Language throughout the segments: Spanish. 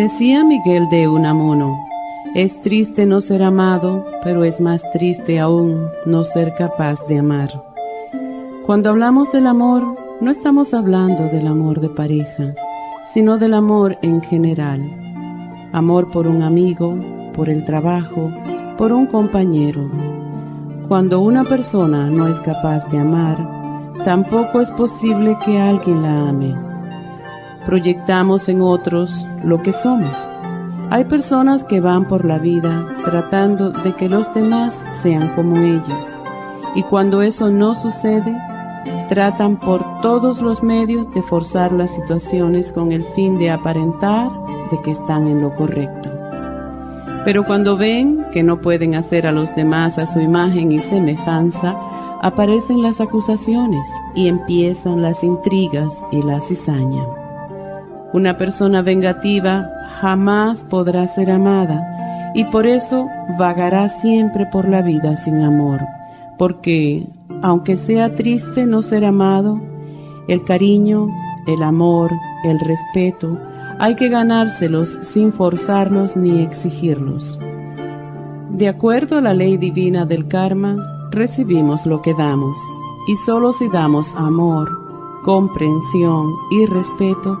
Decía Miguel de Unamuno, es triste no ser amado, pero es más triste aún no ser capaz de amar. Cuando hablamos del amor, no estamos hablando del amor de pareja, sino del amor en general. Amor por un amigo, por el trabajo, por un compañero. Cuando una persona no es capaz de amar, tampoco es posible que alguien la ame proyectamos en otros lo que somos. Hay personas que van por la vida tratando de que los demás sean como ellos y cuando eso no sucede, tratan por todos los medios de forzar las situaciones con el fin de aparentar de que están en lo correcto. Pero cuando ven que no pueden hacer a los demás a su imagen y semejanza, aparecen las acusaciones y empiezan las intrigas y la cizaña. Una persona vengativa jamás podrá ser amada y por eso vagará siempre por la vida sin amor, porque aunque sea triste no ser amado, el cariño, el amor, el respeto, hay que ganárselos sin forzarlos ni exigirlos. De acuerdo a la ley divina del karma, recibimos lo que damos, y solo si damos amor, comprensión y respeto,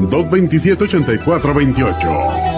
1-800 227-8428.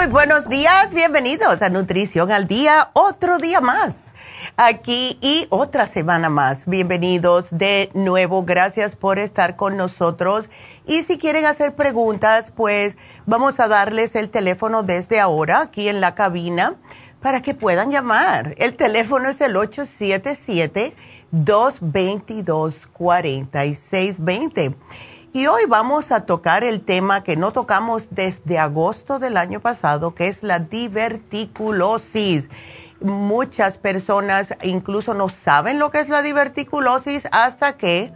Muy buenos días, bienvenidos a Nutrición al Día, otro día más aquí y otra semana más. Bienvenidos de nuevo, gracias por estar con nosotros. Y si quieren hacer preguntas, pues vamos a darles el teléfono desde ahora aquí en la cabina para que puedan llamar. El teléfono es el 877-222-4620. Y hoy vamos a tocar el tema que no tocamos desde agosto del año pasado, que es la diverticulosis. Muchas personas incluso no saben lo que es la diverticulosis hasta que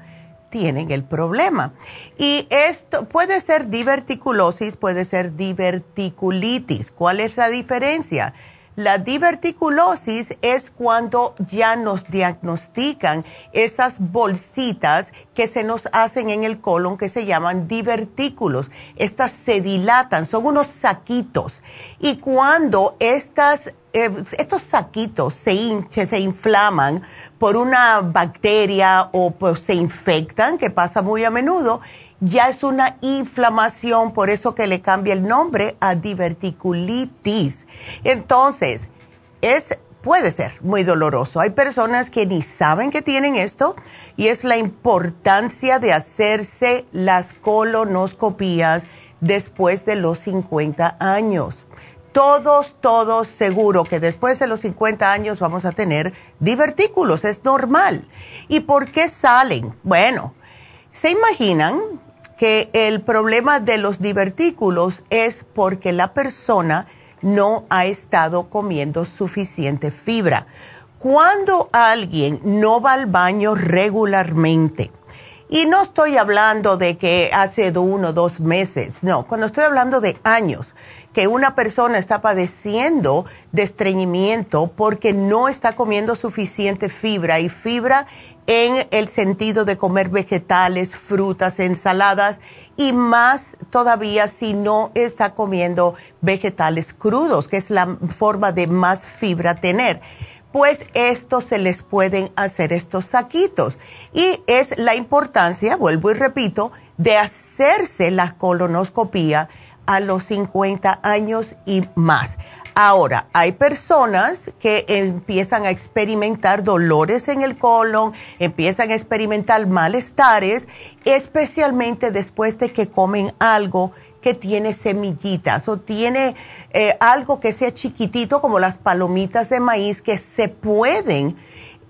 tienen el problema. Y esto puede ser diverticulosis, puede ser diverticulitis. ¿Cuál es la diferencia? La diverticulosis es cuando ya nos diagnostican esas bolsitas que se nos hacen en el colon que se llaman divertículos. Estas se dilatan, son unos saquitos. Y cuando estas eh, estos saquitos se hinchen, se inflaman por una bacteria o pues, se infectan, que pasa muy a menudo, ya es una inflamación, por eso que le cambia el nombre a diverticulitis. Entonces, es puede ser muy doloroso. Hay personas que ni saben que tienen esto y es la importancia de hacerse las colonoscopías después de los 50 años. Todos, todos seguro que después de los 50 años vamos a tener divertículos, es normal. ¿Y por qué salen? Bueno, ¿se imaginan que el problema de los divertículos es porque la persona no ha estado comiendo suficiente fibra. Cuando alguien no va al baño regularmente, y no estoy hablando de que hace uno o dos meses, no, cuando estoy hablando de años, que una persona está padeciendo de estreñimiento porque no está comiendo suficiente fibra y fibra en el sentido de comer vegetales, frutas, ensaladas y más todavía si no está comiendo vegetales crudos, que es la forma de más fibra tener. Pues esto se les pueden hacer estos saquitos. Y es la importancia, vuelvo y repito, de hacerse la colonoscopía a los 50 años y más. Ahora, hay personas que empiezan a experimentar dolores en el colon, empiezan a experimentar malestares, especialmente después de que comen algo que tiene semillitas o tiene eh, algo que sea chiquitito como las palomitas de maíz que se pueden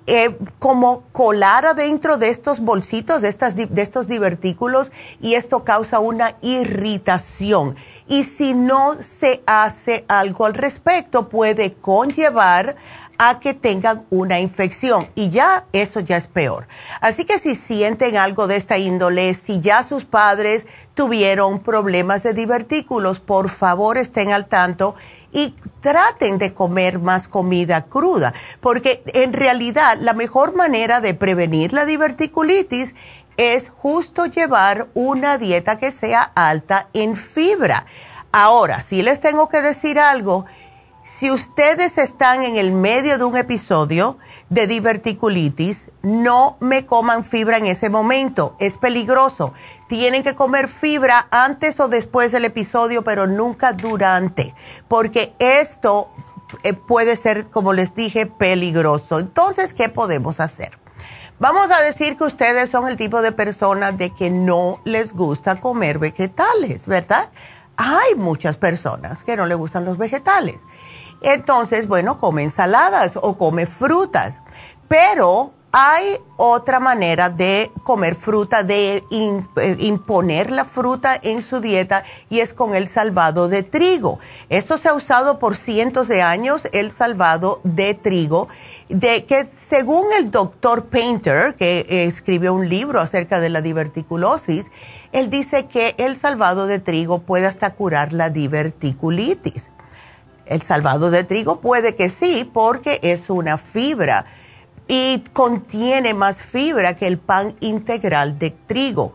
eh, como colar adentro de estos bolsitos, de, estas, de estos divertículos, y esto causa una irritación. Y si no se hace algo al respecto, puede conllevar a que tengan una infección y ya eso ya es peor. Así que si sienten algo de esta índole, si ya sus padres tuvieron problemas de divertículos, por favor estén al tanto y traten de comer más comida cruda, porque en realidad la mejor manera de prevenir la diverticulitis es justo llevar una dieta que sea alta en fibra. Ahora, si les tengo que decir algo, si ustedes están en el medio de un episodio de diverticulitis, no me coman fibra en ese momento. Es peligroso. Tienen que comer fibra antes o después del episodio, pero nunca durante, porque esto eh, puede ser, como les dije, peligroso. Entonces, ¿qué podemos hacer? Vamos a decir que ustedes son el tipo de personas de que no les gusta comer vegetales, ¿verdad? Hay muchas personas que no les gustan los vegetales. Entonces, bueno, come ensaladas o come frutas. Pero hay otra manera de comer fruta, de eh, imponer la fruta en su dieta y es con el salvado de trigo. Esto se ha usado por cientos de años, el salvado de trigo, de que según el doctor Painter, que escribió un libro acerca de la diverticulosis, él dice que el salvado de trigo puede hasta curar la diverticulitis. El salvado de trigo puede que sí, porque es una fibra y contiene más fibra que el pan integral de trigo.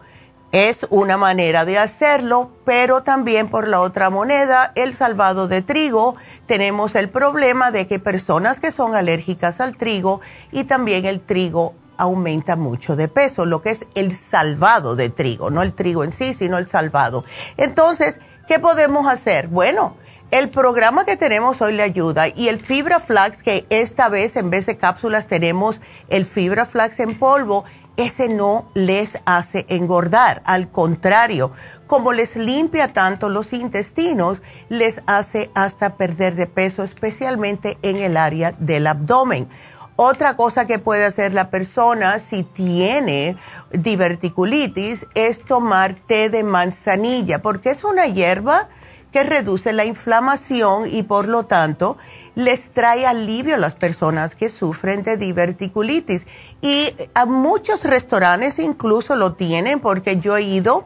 Es una manera de hacerlo, pero también por la otra moneda, el salvado de trigo, tenemos el problema de que personas que son alérgicas al trigo y también el trigo aumenta mucho de peso, lo que es el salvado de trigo, no el trigo en sí, sino el salvado. Entonces, ¿qué podemos hacer? Bueno, el programa que tenemos hoy le ayuda y el Fibra Flax, que esta vez en vez de cápsulas tenemos el Fibra Flax en polvo, ese no les hace engordar. Al contrario, como les limpia tanto los intestinos, les hace hasta perder de peso, especialmente en el área del abdomen. Otra cosa que puede hacer la persona si tiene diverticulitis es tomar té de manzanilla, porque es una hierba que reduce la inflamación y por lo tanto les trae alivio a las personas que sufren de diverticulitis. Y a muchos restaurantes incluso lo tienen porque yo he ido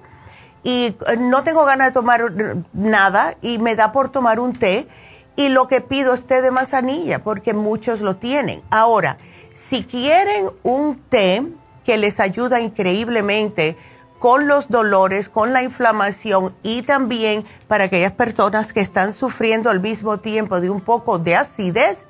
y no tengo ganas de tomar nada y me da por tomar un té y lo que pido es té de manzanilla porque muchos lo tienen. Ahora, si quieren un té que les ayuda increíblemente, con los dolores, con la inflamación y también para aquellas personas que están sufriendo al mismo tiempo de un poco de acidez,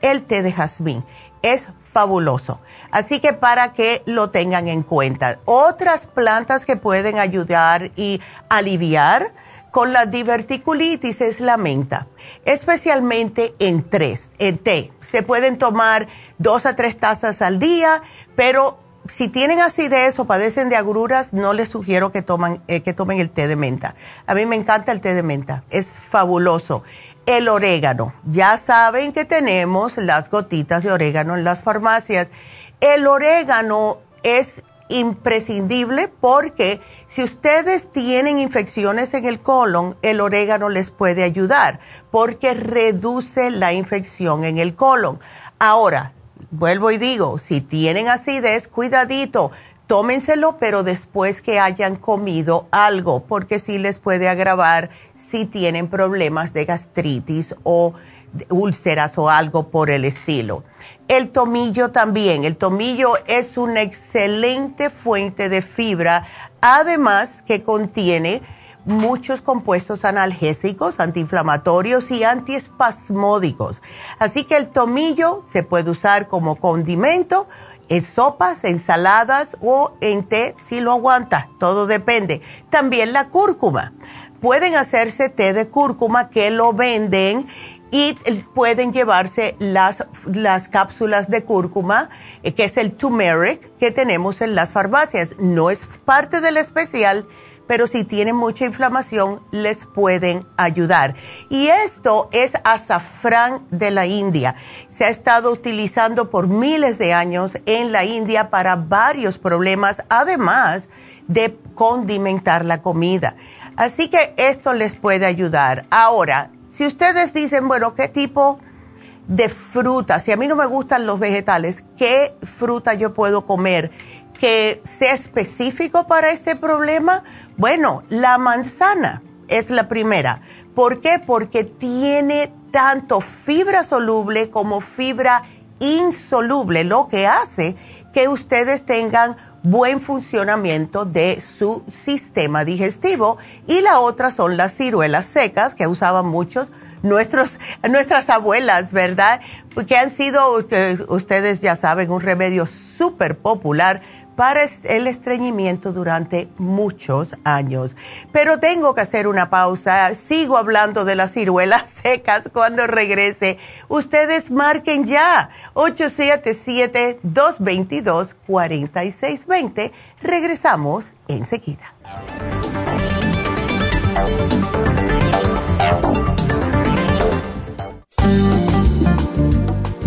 el té de jazmín es fabuloso. Así que para que lo tengan en cuenta. Otras plantas que pueden ayudar y aliviar con la diverticulitis es la menta, especialmente en tres, en té. Se pueden tomar dos a tres tazas al día, pero si tienen acidez o padecen de agruras, no les sugiero que, eh, que tomen el té de menta. A mí me encanta el té de menta, es fabuloso. El orégano, ya saben que tenemos las gotitas de orégano en las farmacias. El orégano es imprescindible porque si ustedes tienen infecciones en el colon, el orégano les puede ayudar porque reduce la infección en el colon. Ahora, vuelvo y digo, si tienen acidez, cuidadito, tómenselo, pero después que hayan comido algo, porque sí les puede agravar si tienen problemas de gastritis o úlceras o algo por el estilo. El tomillo también, el tomillo es una excelente fuente de fibra, además que contiene muchos compuestos analgésicos, antiinflamatorios y antiespasmódicos. Así que el tomillo se puede usar como condimento en sopas, ensaladas o en té si lo aguanta, todo depende. También la cúrcuma. Pueden hacerse té de cúrcuma que lo venden y pueden llevarse las, las cápsulas de cúrcuma, eh, que es el turmeric que tenemos en las farmacias. No es parte del especial, pero si tienen mucha inflamación les pueden ayudar. Y esto es azafrán de la India. Se ha estado utilizando por miles de años en la India para varios problemas, además de condimentar la comida. Así que esto les puede ayudar. Ahora, si ustedes dicen, bueno, ¿qué tipo de fruta? Si a mí no me gustan los vegetales, ¿qué fruta yo puedo comer? Que sea específico para este problema? Bueno, la manzana es la primera. ¿Por qué? Porque tiene tanto fibra soluble como fibra insoluble, lo que hace que ustedes tengan buen funcionamiento de su sistema digestivo. Y la otra son las ciruelas secas que usaban muchos nuestros, nuestras abuelas, ¿verdad? Que han sido, ustedes ya saben, un remedio súper popular para el estreñimiento durante muchos años. Pero tengo que hacer una pausa. Sigo hablando de las ciruelas secas cuando regrese. Ustedes marquen ya 877-222-4620. Regresamos enseguida.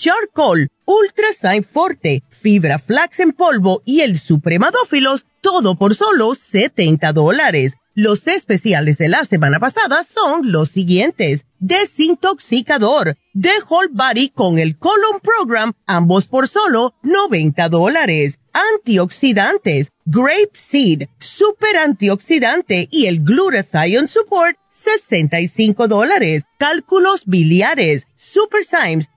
Charcoal, Ultra Forte, Fibra Flax en polvo y el Supremadófilos, todo por solo 70 dólares. Los especiales de la semana pasada son los siguientes. Desintoxicador, The Whole Body con el Colon Program, ambos por solo 90 dólares. Antioxidantes, Grape Seed, Super Antioxidante y el Glutathione Support, 65 dólares. Cálculos biliares, Super Symes,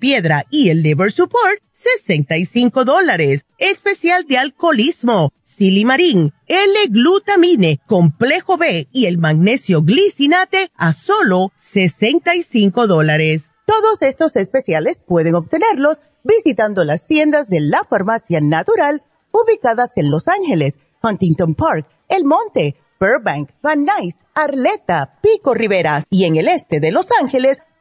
Piedra y el Liver Support, 65 dólares. Especial de alcoholismo, Silimarín, L-glutamine, complejo B y el magnesio glicinate a solo 65 dólares. Todos estos especiales pueden obtenerlos visitando las tiendas de la farmacia natural ubicadas en Los Ángeles, Huntington Park, El Monte, Burbank, Van Nuys, Arleta, Pico Rivera y en el este de Los Ángeles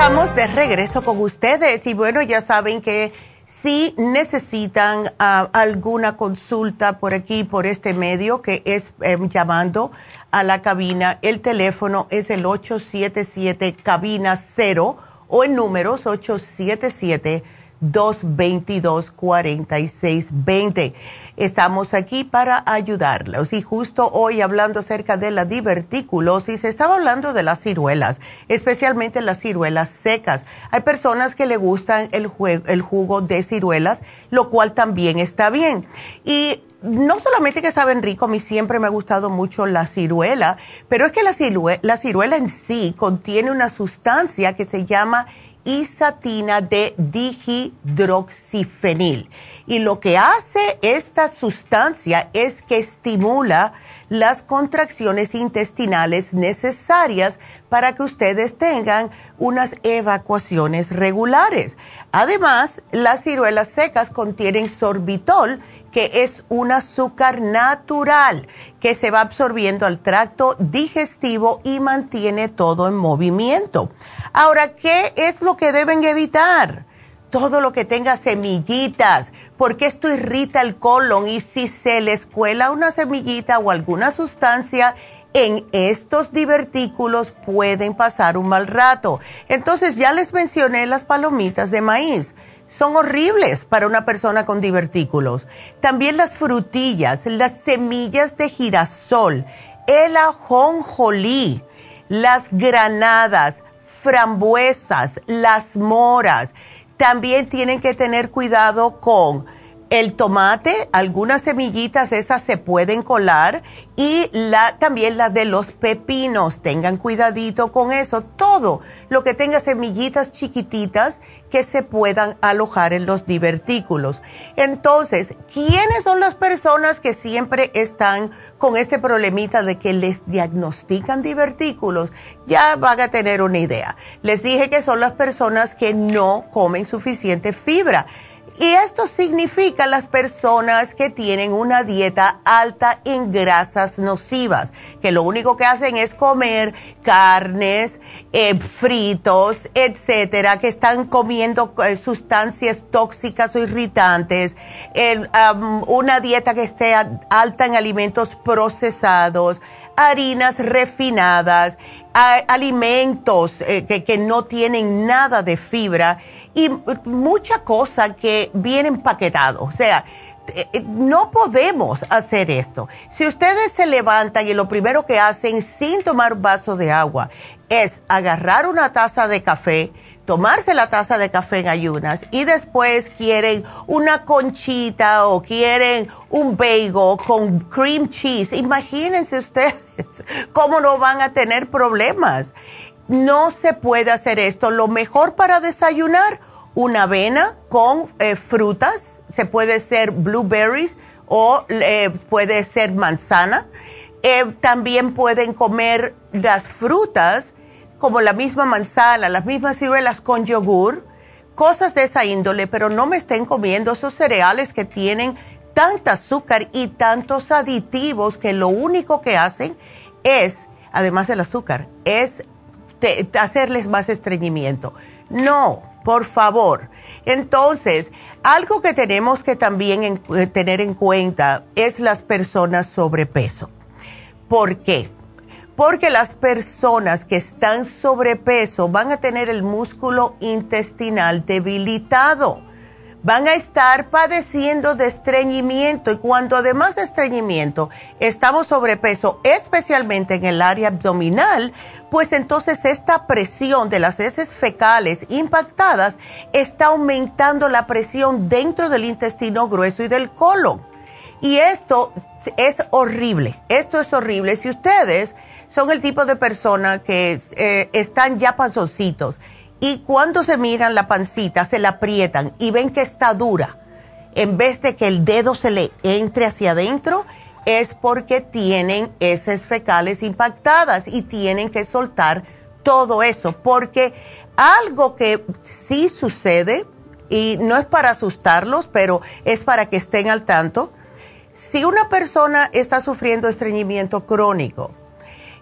Estamos de regreso con ustedes y bueno, ya saben que si necesitan ah, alguna consulta por aquí, por este medio, que es em, llamando a la cabina, el teléfono es el 877 cabina 0 o en números 877 222-4620. Estamos aquí para ayudarlos. Y justo hoy hablando acerca de la diverticulosis, estaba hablando de las ciruelas, especialmente las ciruelas secas. Hay personas que le gustan el, el jugo de ciruelas, lo cual también está bien. Y no solamente que saben rico, a mí siempre me ha gustado mucho la ciruela, pero es que la, la ciruela en sí contiene una sustancia que se llama isatina de dihidroxifenil. Y lo que hace esta sustancia es que estimula las contracciones intestinales necesarias para que ustedes tengan unas evacuaciones regulares. Además, las ciruelas secas contienen sorbitol, que es un azúcar natural que se va absorbiendo al tracto digestivo y mantiene todo en movimiento. Ahora, ¿qué es lo que deben evitar? Todo lo que tenga semillitas, porque esto irrita el colon y si se les cuela una semillita o alguna sustancia, en estos divertículos pueden pasar un mal rato. Entonces ya les mencioné las palomitas de maíz. Son horribles para una persona con divertículos. También las frutillas, las semillas de girasol, el ajonjolí, las granadas, frambuesas, las moras. También tienen que tener cuidado con el tomate, algunas semillitas esas se pueden colar y la, también las de los pepinos, tengan cuidadito con eso, todo lo que tenga semillitas chiquititas que se puedan alojar en los divertículos. Entonces, ¿quiénes son las personas que siempre están con este problemita de que les diagnostican divertículos? Ya van a tener una idea. Les dije que son las personas que no comen suficiente fibra y esto significa las personas que tienen una dieta alta en grasas nocivas, que lo único que hacen es comer carnes, eh, fritos, etcétera, que están comiendo eh, sustancias tóxicas o irritantes, una dieta que esté alta en alimentos procesados, harinas refinadas, alimentos eh, que no tienen nada de fibra y mucha cosa que viene empaquetado. O sea, eh, eh, no podemos hacer esto. Si ustedes se levantan y lo primero que hacen sin tomar un vaso de agua es agarrar una taza de café, tomarse la taza de café en ayunas y después quieren una conchita o quieren un bagel con cream cheese, imagínense ustedes cómo no van a tener problemas. No se puede hacer esto. Lo mejor para desayunar, una avena con eh, frutas, se puede ser blueberries o eh, puede ser manzana. Eh, también pueden comer las frutas como la misma manzana, las mismas ciruelas con yogur cosas de esa índole, pero no me estén comiendo esos cereales que tienen tanta azúcar y tantos aditivos que lo único que hacen es, además del azúcar, es hacerles más estreñimiento. No, por favor. Entonces, algo que tenemos que también eh, tener en cuenta es las personas sobrepeso. ¿Por qué? Porque las personas que están sobrepeso van a tener el músculo intestinal debilitado van a estar padeciendo de estreñimiento y cuando además de estreñimiento estamos sobrepeso, especialmente en el área abdominal, pues entonces esta presión de las heces fecales impactadas está aumentando la presión dentro del intestino grueso y del colon. Y esto es horrible, esto es horrible. Si ustedes son el tipo de persona que eh, están ya panzoncitos, y cuando se miran la pancita, se la aprietan y ven que está dura, en vez de que el dedo se le entre hacia adentro, es porque tienen heces fecales impactadas y tienen que soltar todo eso, porque algo que sí sucede, y no es para asustarlos, pero es para que estén al tanto, si una persona está sufriendo estreñimiento crónico,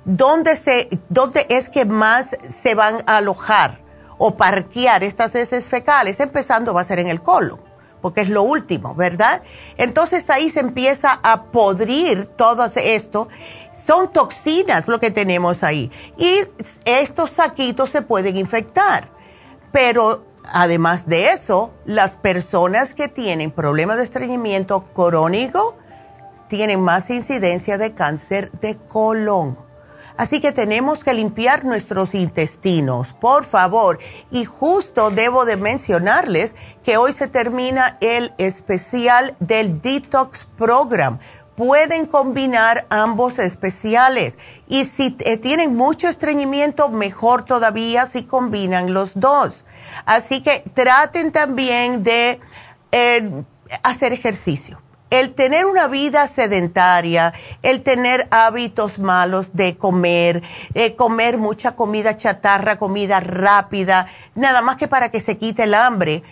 ¿dónde, se, dónde es que más se van a alojar? O parquear estas heces fecales, empezando va a ser en el colon, porque es lo último, ¿verdad? Entonces ahí se empieza a podrir todo esto. Son toxinas lo que tenemos ahí. Y estos saquitos se pueden infectar. Pero además de eso, las personas que tienen problemas de estreñimiento crónico tienen más incidencia de cáncer de colon. Así que tenemos que limpiar nuestros intestinos, por favor. Y justo debo de mencionarles que hoy se termina el especial del Detox Program. Pueden combinar ambos especiales. Y si eh, tienen mucho estreñimiento, mejor todavía si combinan los dos. Así que traten también de eh, hacer ejercicio el tener una vida sedentaria, el tener hábitos malos de comer, eh, comer mucha comida chatarra, comida rápida, nada más que para que se quite el hambre,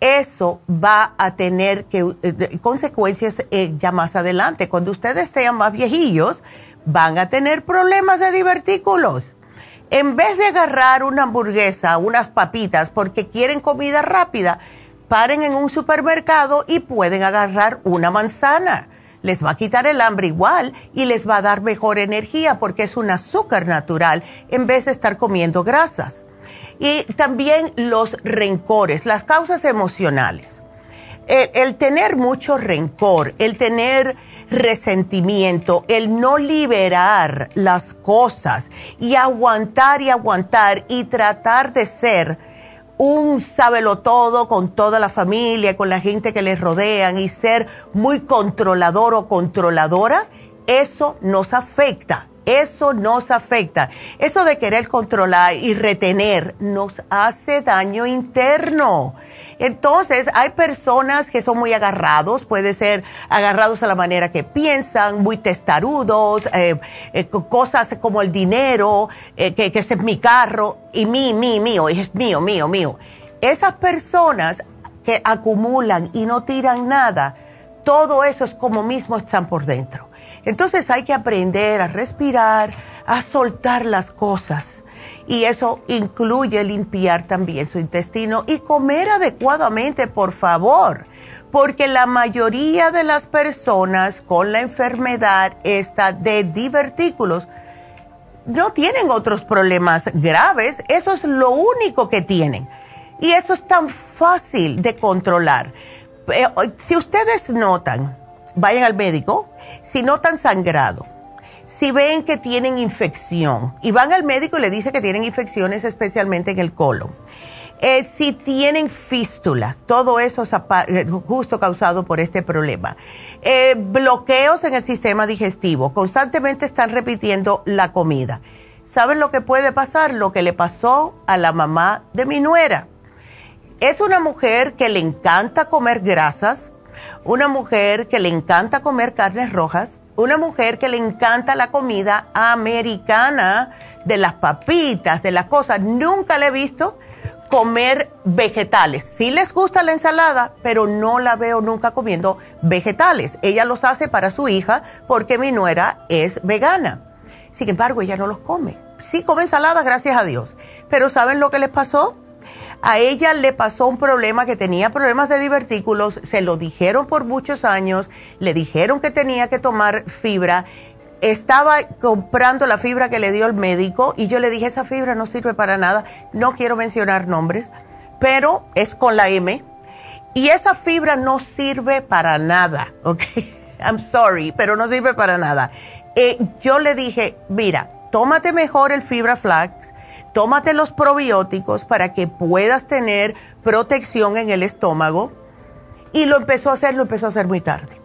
eso va a tener que, eh, consecuencias eh, ya más adelante. Cuando ustedes sean más viejillos, van a tener problemas de divertículos. En vez de agarrar una hamburguesa, unas papitas, porque quieren comida rápida, paren en un supermercado y pueden agarrar una manzana. Les va a quitar el hambre igual y les va a dar mejor energía porque es un azúcar natural en vez de estar comiendo grasas. Y también los rencores, las causas emocionales. El, el, tener mucho rencor, el tener resentimiento, el no liberar las cosas y aguantar y aguantar y tratar de ser un sábelo todo con toda la familia, con la gente que les rodean y ser muy controlador o controladora, eso nos afecta. Eso nos afecta. Eso de querer controlar y retener nos hace daño interno. Entonces, hay personas que son muy agarrados, puede ser agarrados a la manera que piensan, muy testarudos, eh, eh, cosas como el dinero, eh, que, es mi carro, y mi, mi, mío, es mío, mío, mío. Esas personas que acumulan y no tiran nada, todo eso es como mismo están por dentro. Entonces hay que aprender a respirar, a soltar las cosas y eso incluye limpiar también su intestino y comer adecuadamente, por favor, porque la mayoría de las personas con la enfermedad esta de divertículos no tienen otros problemas graves, eso es lo único que tienen. Y eso es tan fácil de controlar. Eh, si ustedes notan, vayan al médico, si notan sangrado, si ven que tienen infección y van al médico y le dice que tienen infecciones especialmente en el colon. Eh, si tienen fístulas, todo eso es eh, justo causado por este problema. Eh, bloqueos en el sistema digestivo, constantemente están repitiendo la comida. ¿Saben lo que puede pasar? Lo que le pasó a la mamá de mi nuera. Es una mujer que le encanta comer grasas, una mujer que le encanta comer carnes rojas, una mujer que le encanta la comida americana, de las papitas, de las cosas. Nunca la he visto comer vegetales. Sí les gusta la ensalada, pero no la veo nunca comiendo vegetales. Ella los hace para su hija porque mi nuera es vegana. Sin embargo, ella no los come. Sí come ensalada, gracias a Dios. Pero ¿saben lo que les pasó? A ella le pasó un problema que tenía problemas de divertículos, se lo dijeron por muchos años, le dijeron que tenía que tomar fibra estaba comprando la fibra que le dio el médico y yo le dije, esa fibra no sirve para nada, no quiero mencionar nombres, pero es con la M. Y esa fibra no sirve para nada, ¿ok? I'm sorry, pero no sirve para nada. Eh, yo le dije, mira, tómate mejor el fibra flax, tómate los probióticos para que puedas tener protección en el estómago. Y lo empezó a hacer, lo empezó a hacer muy tarde.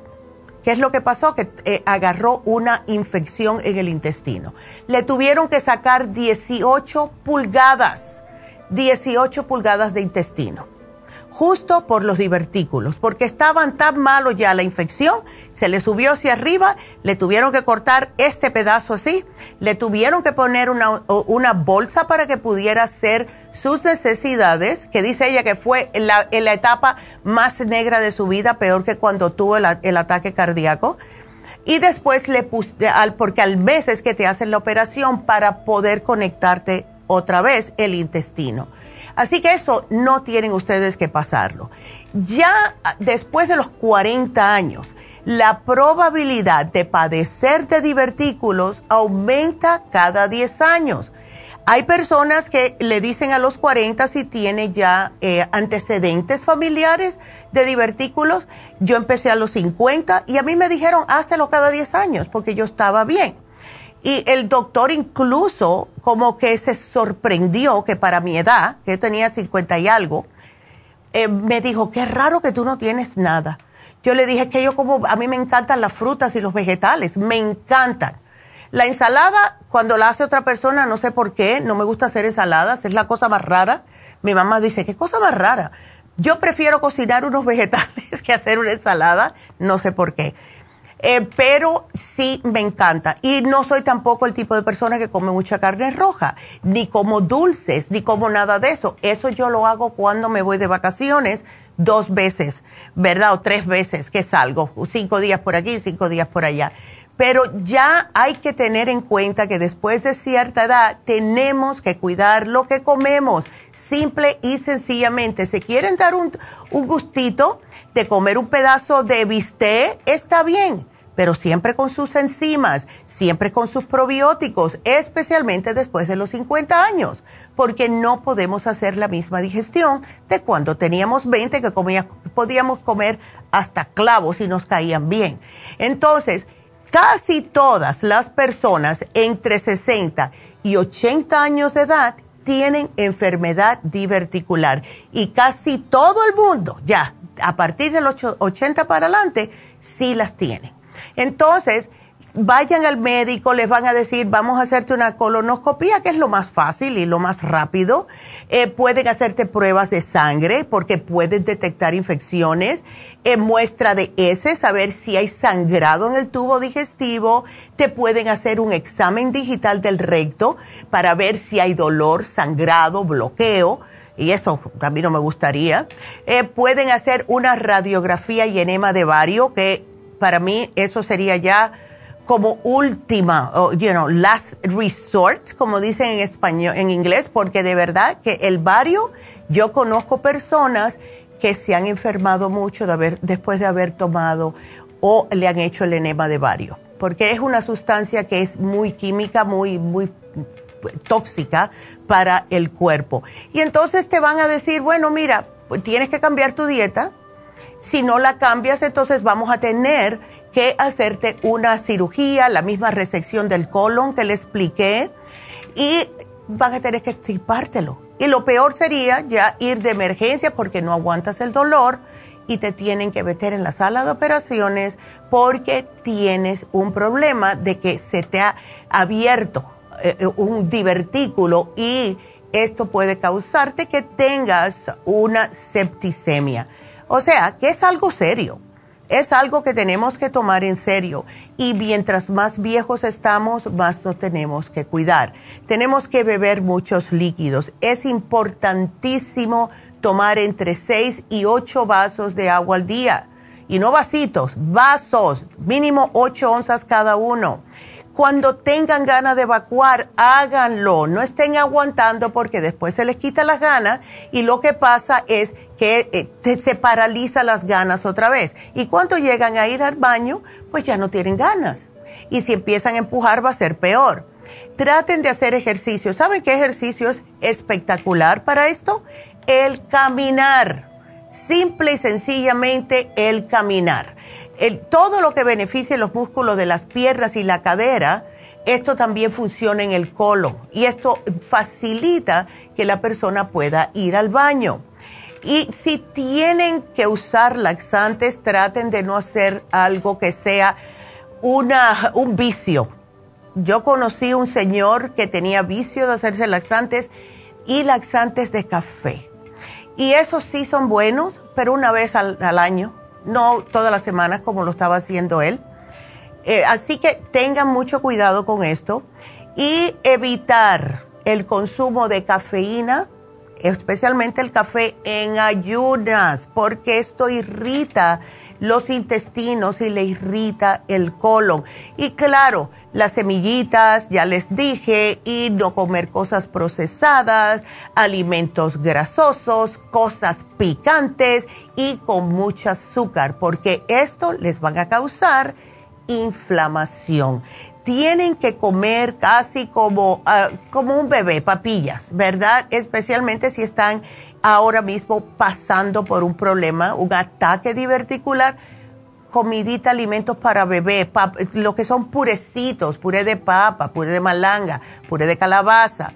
¿Qué es lo que pasó? Que eh, agarró una infección en el intestino. Le tuvieron que sacar 18 pulgadas, 18 pulgadas de intestino justo por los divertículos, porque estaban tan malos ya la infección, se le subió hacia arriba, le tuvieron que cortar este pedazo así, le tuvieron que poner una, una bolsa para que pudiera hacer sus necesidades, que dice ella que fue en la, la etapa más negra de su vida, peor que cuando tuvo el, el ataque cardíaco. Y después le puse, porque al mes es que te hacen la operación para poder conectarte otra vez el intestino. Así que eso no tienen ustedes que pasarlo. Ya después de los 40 años, la probabilidad de padecer de divertículos aumenta cada 10 años. Hay personas que le dicen a los 40 si tiene ya eh, antecedentes familiares de divertículos. Yo empecé a los 50 y a mí me dijeron, háztelo cada 10 años porque yo estaba bien. Y el doctor incluso como que se sorprendió que para mi edad, que yo tenía 50 y algo, eh, me dijo, qué raro que tú no tienes nada. Yo le dije que yo como, a mí me encantan las frutas y los vegetales, me encantan. La ensalada, cuando la hace otra persona, no sé por qué, no me gusta hacer ensaladas, es la cosa más rara. Mi mamá dice, ¿qué cosa más rara? Yo prefiero cocinar unos vegetales que hacer una ensalada, no sé por qué. Eh, pero sí me encanta. Y no soy tampoco el tipo de persona que come mucha carne roja, ni como dulces, ni como nada de eso. Eso yo lo hago cuando me voy de vacaciones dos veces, ¿verdad? O tres veces que salgo, cinco días por aquí, cinco días por allá. Pero ya hay que tener en cuenta que después de cierta edad tenemos que cuidar lo que comemos, simple y sencillamente. Si quieren dar un, un gustito de comer un pedazo de bistec, está bien pero siempre con sus enzimas, siempre con sus probióticos, especialmente después de los 50 años, porque no podemos hacer la misma digestión de cuando teníamos 20 que podíamos comer hasta clavos y nos caían bien. Entonces, casi todas las personas entre 60 y 80 años de edad tienen enfermedad diverticular y casi todo el mundo, ya a partir de los 80 para adelante, sí las tienen. Entonces, vayan al médico, les van a decir, vamos a hacerte una colonoscopia, que es lo más fácil y lo más rápido. Eh, pueden hacerte pruebas de sangre porque pueden detectar infecciones. Eh, muestra de heces, saber si hay sangrado en el tubo digestivo. Te pueden hacer un examen digital del recto para ver si hay dolor, sangrado, bloqueo. Y eso a mí no me gustaría. Eh, pueden hacer una radiografía y enema de vario, que para mí eso sería ya como última, you know, last resort, como dicen en español, en inglés, porque de verdad que el vario, yo conozco personas que se han enfermado mucho de haber, después de haber tomado o le han hecho el enema de vario, porque es una sustancia que es muy química, muy, muy tóxica para el cuerpo. Y entonces te van a decir, bueno, mira, tienes que cambiar tu dieta, si no la cambias, entonces vamos a tener que hacerte una cirugía, la misma resección del colon que le expliqué, y van a tener que extirpártelo. Y lo peor sería ya ir de emergencia porque no aguantas el dolor y te tienen que meter en la sala de operaciones porque tienes un problema de que se te ha abierto eh, eh, un divertículo y esto puede causarte que tengas una septicemia. O sea, que es algo serio. Es algo que tenemos que tomar en serio y mientras más viejos estamos, más nos tenemos que cuidar. Tenemos que beber muchos líquidos. Es importantísimo tomar entre 6 y 8 vasos de agua al día. Y no vasitos, vasos, mínimo 8 onzas cada uno. Cuando tengan ganas de evacuar, háganlo. No estén aguantando porque después se les quita las ganas y lo que pasa es que eh, se paraliza las ganas otra vez. Y cuando llegan a ir al baño, pues ya no tienen ganas. Y si empiezan a empujar va a ser peor. Traten de hacer ejercicio. ¿Saben qué ejercicio es espectacular para esto? El caminar. Simple y sencillamente el caminar todo lo que beneficie los músculos de las piernas y la cadera, esto también funciona en el colon y esto facilita que la persona pueda ir al baño. Y si tienen que usar laxantes, traten de no hacer algo que sea una, un vicio. Yo conocí un señor que tenía vicio de hacerse laxantes y laxantes de café. Y esos sí son buenos, pero una vez al año no todas las semanas como lo estaba haciendo él. Eh, así que tengan mucho cuidado con esto y evitar el consumo de cafeína, especialmente el café en ayunas, porque esto irrita los intestinos y le irrita el colon. Y claro, las semillitas, ya les dije, y no comer cosas procesadas, alimentos grasosos, cosas picantes y con mucho azúcar, porque esto les van a causar inflamación. Tienen que comer casi como, ah, como un bebé, papillas, ¿verdad? Especialmente si están ahora mismo pasando por un problema, un ataque diverticular, comidita, alimentos para bebé, lo que son purecitos, puré de papa, puré de malanga, puré de calabaza,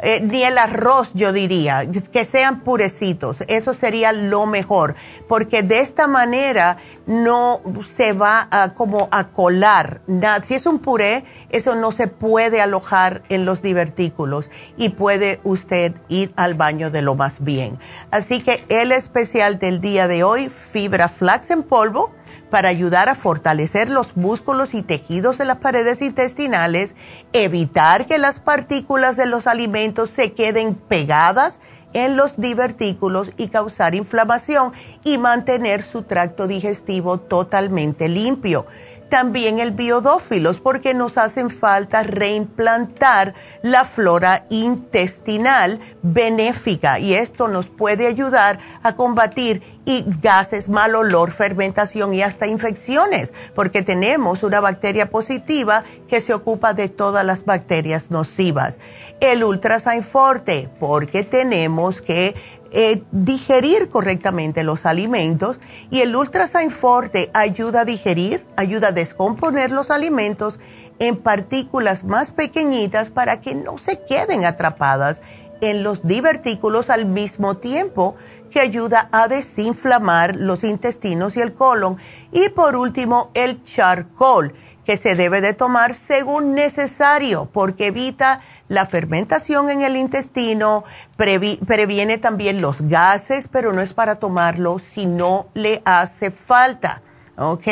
eh, ni el arroz, yo diría, que sean purecitos. Eso sería lo mejor, porque de esta manera no se va a como a colar. Si es un puré, eso no se puede alojar en los divertículos y puede usted ir al baño de lo más bien. Así que el especial del día de hoy, fibra flax en polvo para ayudar a fortalecer los músculos y tejidos de las paredes intestinales, evitar que las partículas de los alimentos se queden pegadas en los divertículos y causar inflamación y mantener su tracto digestivo totalmente limpio también el biodófilos, porque nos hacen falta reimplantar la flora intestinal benéfica y esto nos puede ayudar a combatir y gases, mal olor, fermentación y hasta infecciones, porque tenemos una bacteria positiva que se ocupa de todas las bacterias nocivas. El Ultrasign Forte, porque tenemos que eh, digerir correctamente los alimentos y el Ultrasign Forte ayuda a digerir, ayuda a descomponer los alimentos en partículas más pequeñitas para que no se queden atrapadas en los divertículos al mismo tiempo que ayuda a desinflamar los intestinos y el colon. Y por último, el charcoal, que se debe de tomar según necesario porque evita la fermentación en el intestino, previene también los gases, pero no es para tomarlo si no le hace falta. ¿Ok?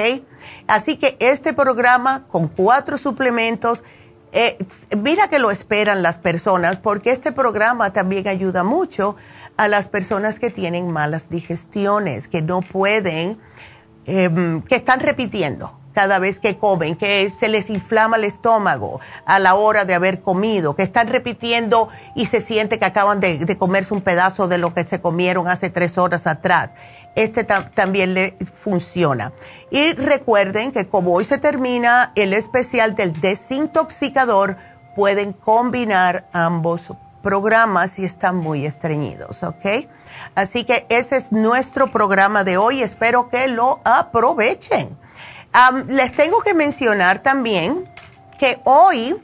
Así que este programa con cuatro suplementos, eh, mira que lo esperan las personas porque este programa también ayuda mucho a las personas que tienen malas digestiones, que no pueden, em, que están repitiendo cada vez que comen, que se les inflama el estómago a la hora de haber comido, que están repitiendo y se siente que acaban de, comerse un pedazo de lo que se comieron hace tres horas atrás. Este también le funciona. Y recuerden que como hoy se termina el especial del desintoxicador, pueden combinar ambos programas y están muy estreñidos, ¿ok? Así que ese es nuestro programa de hoy. Espero que lo aprovechen les tengo que mencionar también que hoy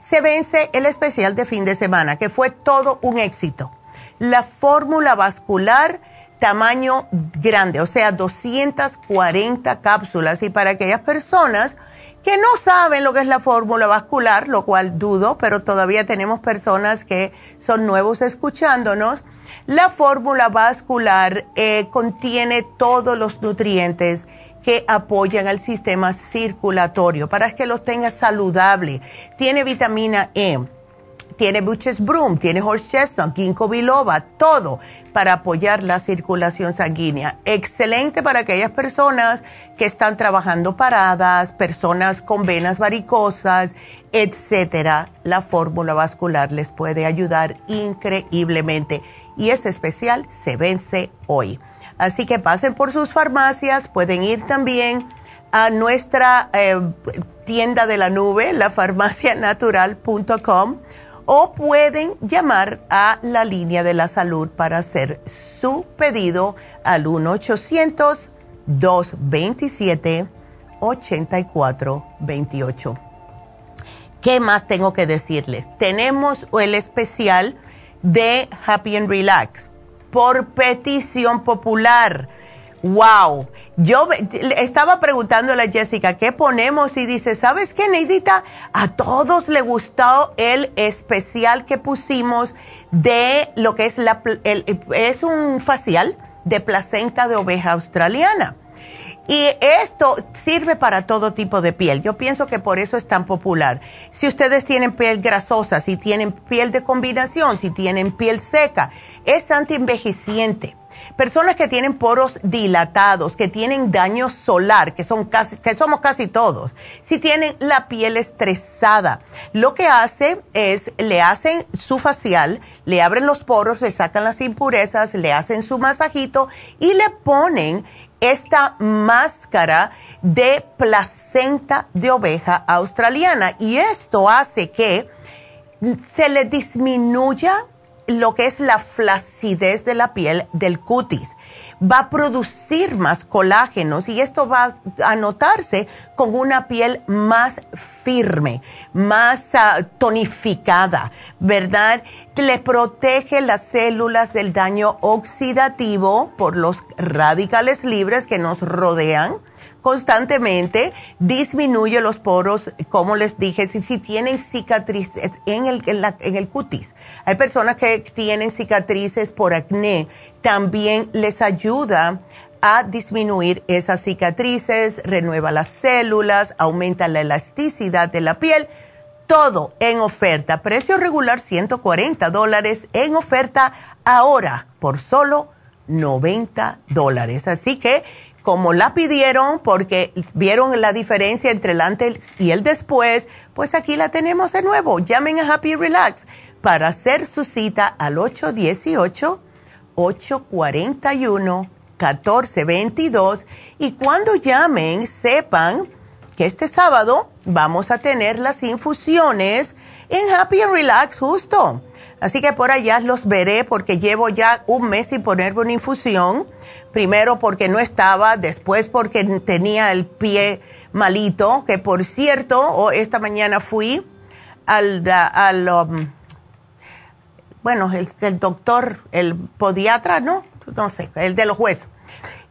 se vence el especial de fin de semana, que fue todo un éxito. La fórmula vascular tamaño grande, o sea, 240 cápsulas. Y para aquellas personas que no saben lo que es la fórmula vascular, lo cual dudo, pero todavía tenemos personas que son nuevos escuchándonos, la fórmula vascular eh, contiene todos los nutrientes que apoyan al sistema circulatorio para que los tenga saludable. Tiene vitamina E, tiene Buches Broom, tiene Horse Chestnut, Ginkgo Biloba, todo para apoyar la circulación sanguínea. Excelente para aquellas personas que están trabajando paradas, personas con venas varicosas, etcétera. La fórmula vascular les puede ayudar increíblemente y es especial se vence hoy. Así que pasen por sus farmacias, pueden ir también a nuestra eh, tienda de la nube, lafarmacianatural.com, o pueden llamar a la línea de la salud para hacer su pedido al 1-800-227-8428. ¿Qué más tengo que decirles? Tenemos el especial de Happy and Relax por petición popular. Wow. Yo estaba preguntándole a Jessica, ¿qué ponemos? Y dice, ¿sabes qué, Neidita? A todos le gustó el especial que pusimos de lo que es la, es un facial de placenta de oveja australiana. Y esto sirve para todo tipo de piel. Yo pienso que por eso es tan popular. Si ustedes tienen piel grasosa, si tienen piel de combinación, si tienen piel seca, es antienvejeciente. Personas que tienen poros dilatados, que tienen daño solar, que, son casi, que somos casi todos, si tienen la piel estresada, lo que hace es, le hacen su facial, le abren los poros, le sacan las impurezas, le hacen su masajito y le ponen esta máscara de placenta de oveja australiana y esto hace que se le disminuya lo que es la flacidez de la piel del cutis. Va a producir más colágenos y esto va a notarse con una piel más firme, más ah, tonificada, ¿verdad? Le protege las células del daño oxidativo por los radicales libres que nos rodean constantemente, disminuye los poros, como les dije, si, tienen cicatrices en el, en, el cutis. Hay personas que tienen cicatrices por acné, también les ayuda a disminuir esas cicatrices, renueva las células, aumenta la elasticidad de la piel. Todo en oferta. Precio regular 140 dólares. En oferta ahora por solo 90 dólares. Así que como la pidieron porque vieron la diferencia entre el antes y el después, pues aquí la tenemos de nuevo. Llamen a Happy Relax para hacer su cita al 818-841-1422 y cuando llamen sepan que este sábado vamos a tener las infusiones en Happy Relax justo. Así que por allá los veré porque llevo ya un mes sin ponerme una infusión Primero porque no estaba, después porque tenía el pie malito, que por cierto, esta mañana fui al, al um, bueno, el, doctor, el podiatra, ¿no? No sé, el de los huesos.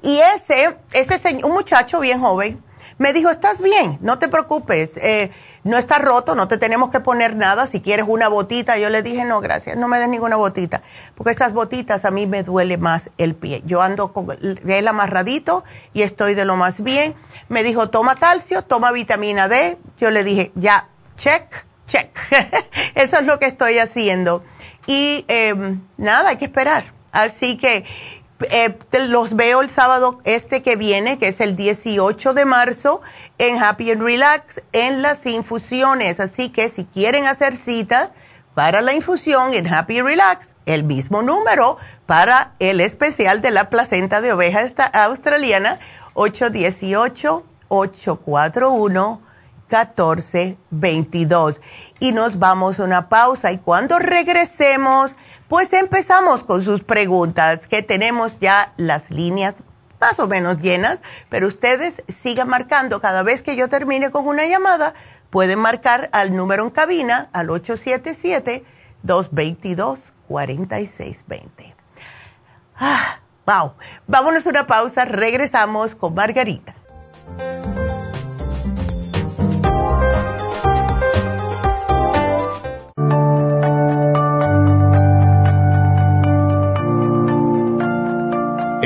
Y ese, ese un muchacho bien joven, me dijo, estás bien, no te preocupes. Eh, no está roto, no te tenemos que poner nada. Si quieres una botita, yo le dije, no, gracias, no me des ninguna botita, porque esas botitas a mí me duele más el pie. Yo ando con el amarradito y estoy de lo más bien. Me dijo, toma calcio, toma vitamina D. Yo le dije, ya, check, check. Eso es lo que estoy haciendo. Y em, nada, hay que esperar. Así que eh, los veo el sábado este que viene, que es el 18 de marzo, en Happy and Relax, en las infusiones. Así que si quieren hacer cita para la infusión en Happy and Relax, el mismo número para el especial de la placenta de oveja australiana, 818-841-1422. Y nos vamos a una pausa y cuando regresemos pues empezamos con sus preguntas, que tenemos ya las líneas más o menos llenas, pero ustedes sigan marcando. Cada vez que yo termine con una llamada, pueden marcar al número en cabina al 877-222-4620. Ah, wow. Vámonos a una pausa, regresamos con Margarita.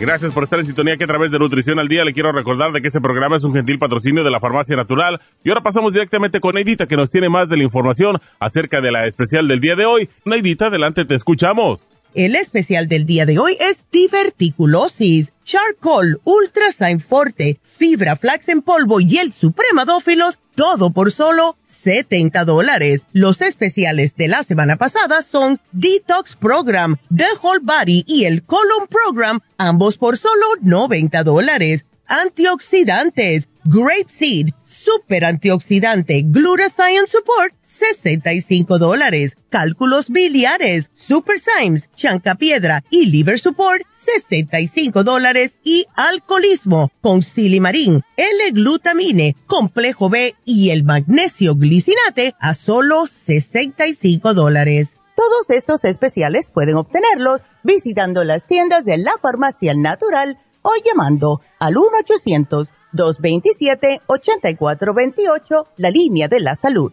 Gracias por estar en sintonía que a través de Nutrición al Día le quiero recordar de que este programa es un gentil patrocinio de la Farmacia Natural. Y ahora pasamos directamente con Neidita que nos tiene más de la información acerca de la especial del día de hoy. Neidita, adelante, te escuchamos. El especial del día de hoy es diverticulosis, charcoal, ultra forte, fibra flax en polvo y el supremadófilos, todo por solo 70 dólares. Los especiales de la semana pasada son Detox Program, The Whole Body y el Colon Program, ambos por solo 90 dólares. Antioxidantes, Grape Seed, Super Antioxidante, Glutathione Support, 65 dólares. Cálculos biliares, Super Symes, Piedra y Liver Support, 65 dólares. Y alcoholismo con silimarín, L-glutamine, complejo B y el magnesio glicinate a solo 65 dólares. Todos estos especiales pueden obtenerlos visitando las tiendas de la farmacia natural o llamando al 1-800-227-8428, la línea de la salud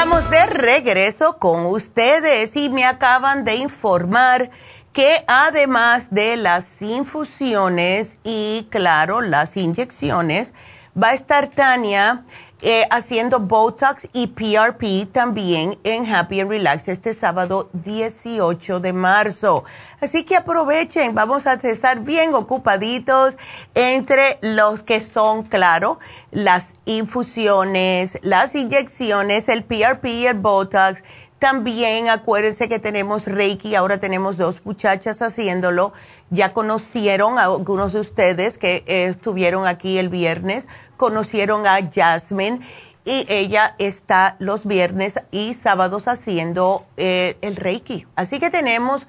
Estamos de regreso con ustedes y me acaban de informar que además de las infusiones y claro, las inyecciones, va a estar Tania eh, haciendo Botox y PRP también en Happy and Relax este sábado 18 de marzo. Así que aprovechen, vamos a estar bien ocupaditos entre los que son, claro, las infusiones, las inyecciones, el PRP y el Botox. También acuérdense que tenemos Reiki, ahora tenemos dos muchachas haciéndolo. Ya conocieron a algunos de ustedes que eh, estuvieron aquí el viernes conocieron a Jasmine y ella está los viernes y sábados haciendo eh, el Reiki. Así que tenemos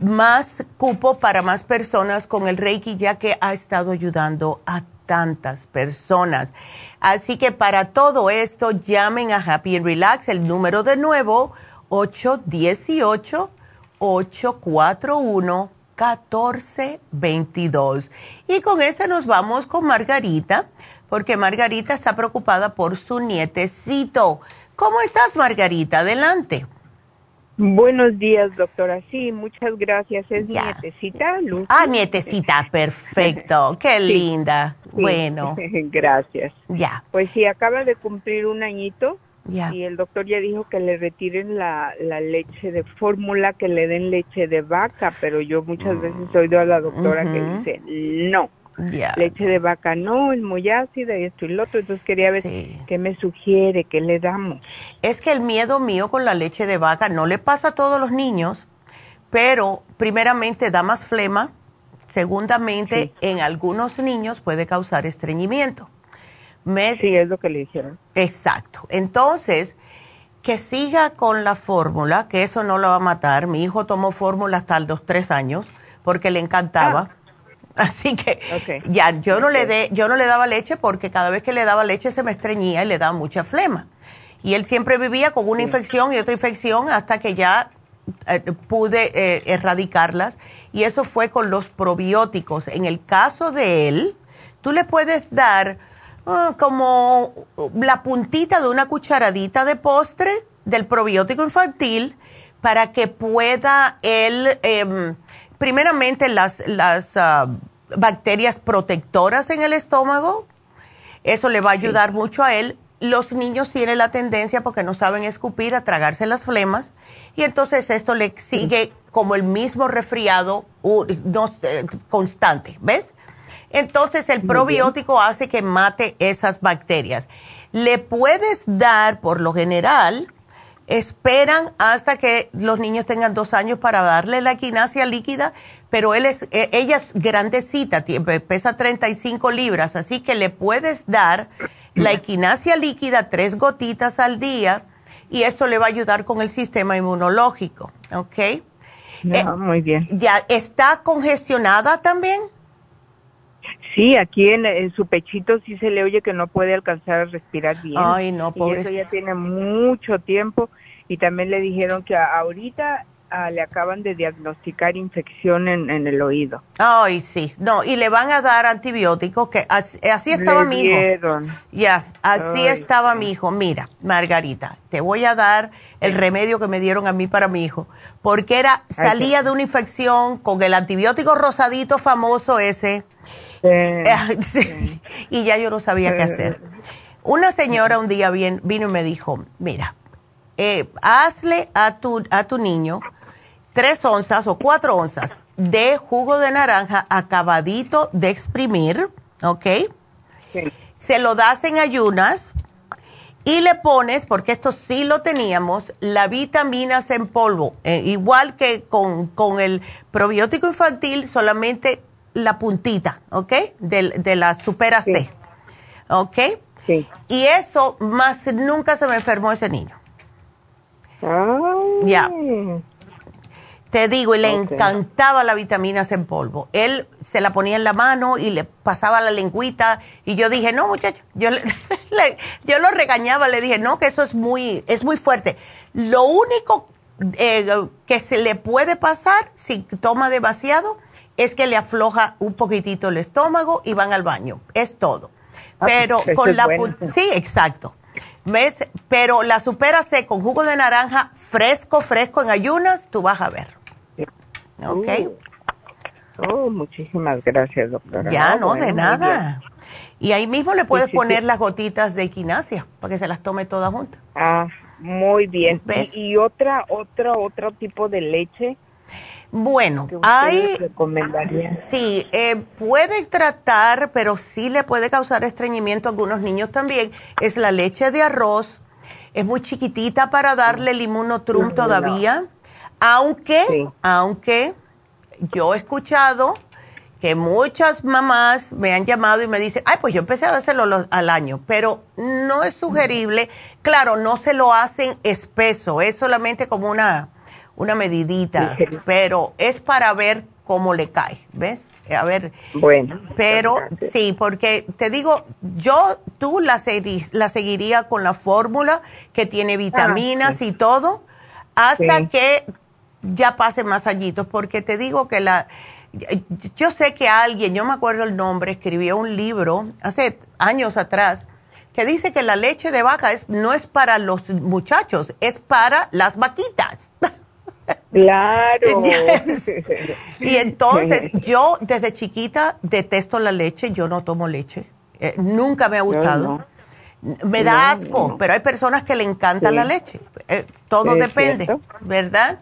más cupo para más personas con el Reiki ya que ha estado ayudando a tantas personas. Así que para todo esto llamen a Happy and Relax, el número de nuevo 818 841 1422. Y con esta nos vamos con Margarita porque Margarita está preocupada por su nietecito. ¿Cómo estás, Margarita? Adelante. Buenos días, doctora. Sí, muchas gracias. Es nietecita, Lucy. Ah, nietecita, perfecto. Qué linda. Bueno. gracias. Ya. Pues sí, acaba de cumplir un añito. Y el doctor ya dijo que le retiren la, la leche de fórmula, que le den leche de vaca, pero yo muchas mm. veces he oído a la doctora que dice, no, leche de vaca no, es muy ácida y esto y lo otro, entonces quería ver qué me sugiere, qué le damos. Es que el miedo mío con la leche de vaca no le pasa a todos los niños, pero primeramente da más flema, segundamente en algunos niños puede causar estreñimiento. sí, es lo que le dijeron. Exacto. Entonces, que siga con la fórmula, que eso no lo va a matar. Mi hijo tomó fórmula hasta los tres años porque le encantaba. Ah. Así que ya yo no le de, yo no le daba leche porque cada vez que le daba leche se me estreñía y le daba mucha flema. Y él siempre vivía con una infección y otra infección hasta que ya eh, pude eh, erradicarlas. Y eso fue con los probióticos. En el caso de él, tú le puedes dar ah, como la puntita de una cucharadita de postre del probiótico infantil para que pueda él, em, primeramente las, las ah, bacterias protectoras en el estómago. Eso le va a ayudar mucho a él. Los niños tienen la tendencia, porque no saben escupir, a tragarse las flemas. Y entonces esto le sigue como el mismo resfriado eh, constante, ¿ves? Entonces el probiótico hace que mate esas bacterias. Le puedes dar, por lo general, esperan hasta que los niños tengan dos años para darle la quinasia líquida, pero él es, e, ella es grandecita, pesa 35 libras, así que le puedes dar la equinacia líquida tres gotitas al día y eso le va a ayudar con el sistema inmunológico, ¿ok? Eh, muy bien. ¿Ya está congestionada también? Sí, aquí en, su pechito sí se le oye que no puede alcanzar a respirar bien. Ay, no, pobre. Y eso ya tiene mucho tiempo y también le dijeron que ahorita Ah, le acaban de diagnosticar infección en, el oído. Ay, sí, no, y le van a dar antibióticos, que así, estaba mi hijo. Ya, así estaba mi hijo. Mira, Margarita, te voy a dar el remedio que me dieron a mí para mi hijo, porque era, salía de una infección con el antibiótico rosadito famoso ese, y ya yo no sabía qué hacer. Una señora un día vino y me dijo, mira, eh, hazle a tu, a tu niño tres onzas o cuatro onzas de jugo de naranja acabadito de exprimir, ¿ok? Se lo das en ayunas y le pones, porque esto sí lo teníamos, la vitaminas en polvo, eh, igual que con, el probiótico infantil, solamente la puntita, ¿ok? De, la supera C, ¿ok? Sí. Y eso más nunca se me enfermó ese niño. Ya. Te digo, y le encantaba la vitaminas en polvo. Él se la ponía en la mano y le pasaba la lengüita y yo dije, no muchacho, yo, yo lo regañaba, le dije, no, que eso es muy, es muy fuerte. Lo único eh, que se le puede pasar si toma demasiado es que le afloja un poquitito el estómago y van al baño, es todo. Ah, pues, Pero con la... Sí, exacto. ¿Ves? Pero la supera C con jugo de naranja fresco, fresco en ayunas, tú vas a ver. ¿Ok? Uh, oh, muchísimas gracias, doctora. Ya, no, de nada. Y ahí mismo le puedes poner las gotitas de equinacia para que se las tome todas juntas. Ah, muy bien. ¿Y, otra, otra, otro tipo de leche? Bueno, hay... Sí, eh, puede tratar, pero sí le puede causar estreñimiento a algunos niños también. Es la leche de arroz. Es muy chiquitita para darle el inmunotrum todavía. Aunque, aunque yo he escuchado que muchas mamás me han llamado y me dicen, ay, pues yo empecé a hacerlo al año, pero no es sugerible. Claro, no se lo hacen espeso, es solamente como una, una medidita, pero es para ver cómo le cae, ¿ves? A ver. Bueno. Pero sí, porque te digo, yo, tú la, la seguiría con la fórmula que tiene ah, vitaminas y todo, hasta que ya pase más añitos, porque te digo que la, yo sé que alguien, yo me acuerdo el nombre, escribió un libro hace años atrás que dice que la leche de vaca es, no es para los muchachos, es para las vaquitas. Claro. Y entonces yo desde chiquita detesto la leche, yo no tomo leche, eh, nunca me ha gustado. Me da asco, pero hay personas que le encanta la leche. Eh, todo depende, ¿verdad?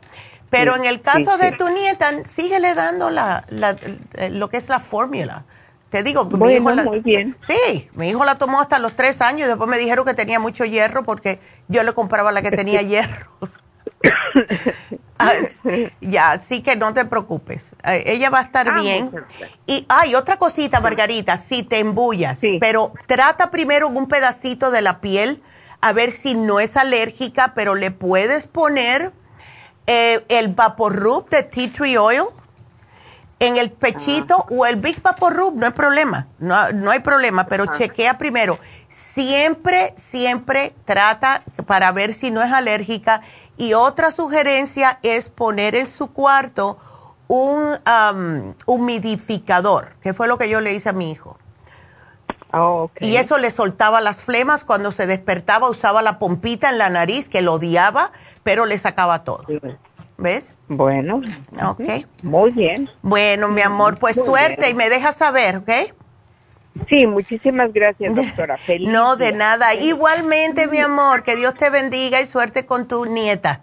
Pero en el caso de tu nieta, síguele dando la, la, eh, lo que es la fórmula. Te digo, mi hijo la, muy bien. Sí, mi hijo la tomó hasta los tres años y después me dijeron que tenía mucho hierro porque yo le compraba la que tenía hierro. Ya, así que no te preocupes. Eh, ella va a estar ah, bien. Y hay otra cosita, Margarita, si te embullas, pero trata primero un pedacito de la piel a ver si no es alérgica, pero le puedes poner eh, el Vaporub de Tea Tree Oil en el pechito ah. o el Big Vaporub, no hay problema, no, no hay problema, pero chequea primero. Siempre, siempre trata para ver si no es alérgica y otra sugerencia es poner en su cuarto un humidificador, que fue lo que yo le hice a mi hijo. Oh, y eso le soltaba las flemas, cuando se despertaba usaba la pompita en la nariz, que lo odiaba, pero le sacaba todo. ¿Ves? Bueno. Ok. Muy bien. Bueno, mi amor, pues suerte y me dejas saber, ¿ok? Sí, muchísimas gracias, doctora. Feliz no, de nada. Igualmente, mi amor, que Dios te bendiga y suerte con tu nieta.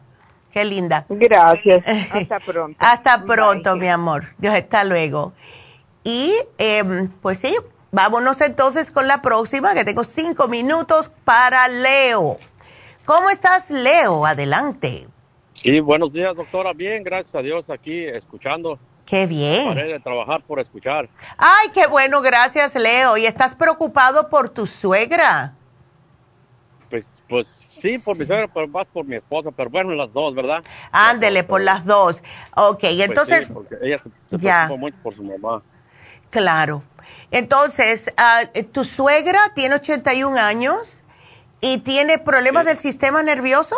Qué linda. Gracias. Hasta pronto. Hasta pronto, mi amor. Dios, hasta luego. Y em, pues sí, vámonos entonces con la próxima, que tengo cinco minutos para Leo. ¿Cómo estás, Leo? Adelante. Sí, buenos días, doctora. Bien, gracias a Dios, aquí escuchando. Qué bien. Paré de trabajar por escuchar. Ay, qué bueno, gracias, Leo. ¿Y estás preocupado por tu suegra? Pues, pues sí, por mi suegra, pero más por mi esposa, pero bueno, las dos, ¿verdad? Ándele, por las dos. Ok, pues entonces... sí, porque ella se, preocupa mucho por su mamá. Claro. Entonces, ah, tu suegra tiene 81 años y tiene problemas del sistema nervioso.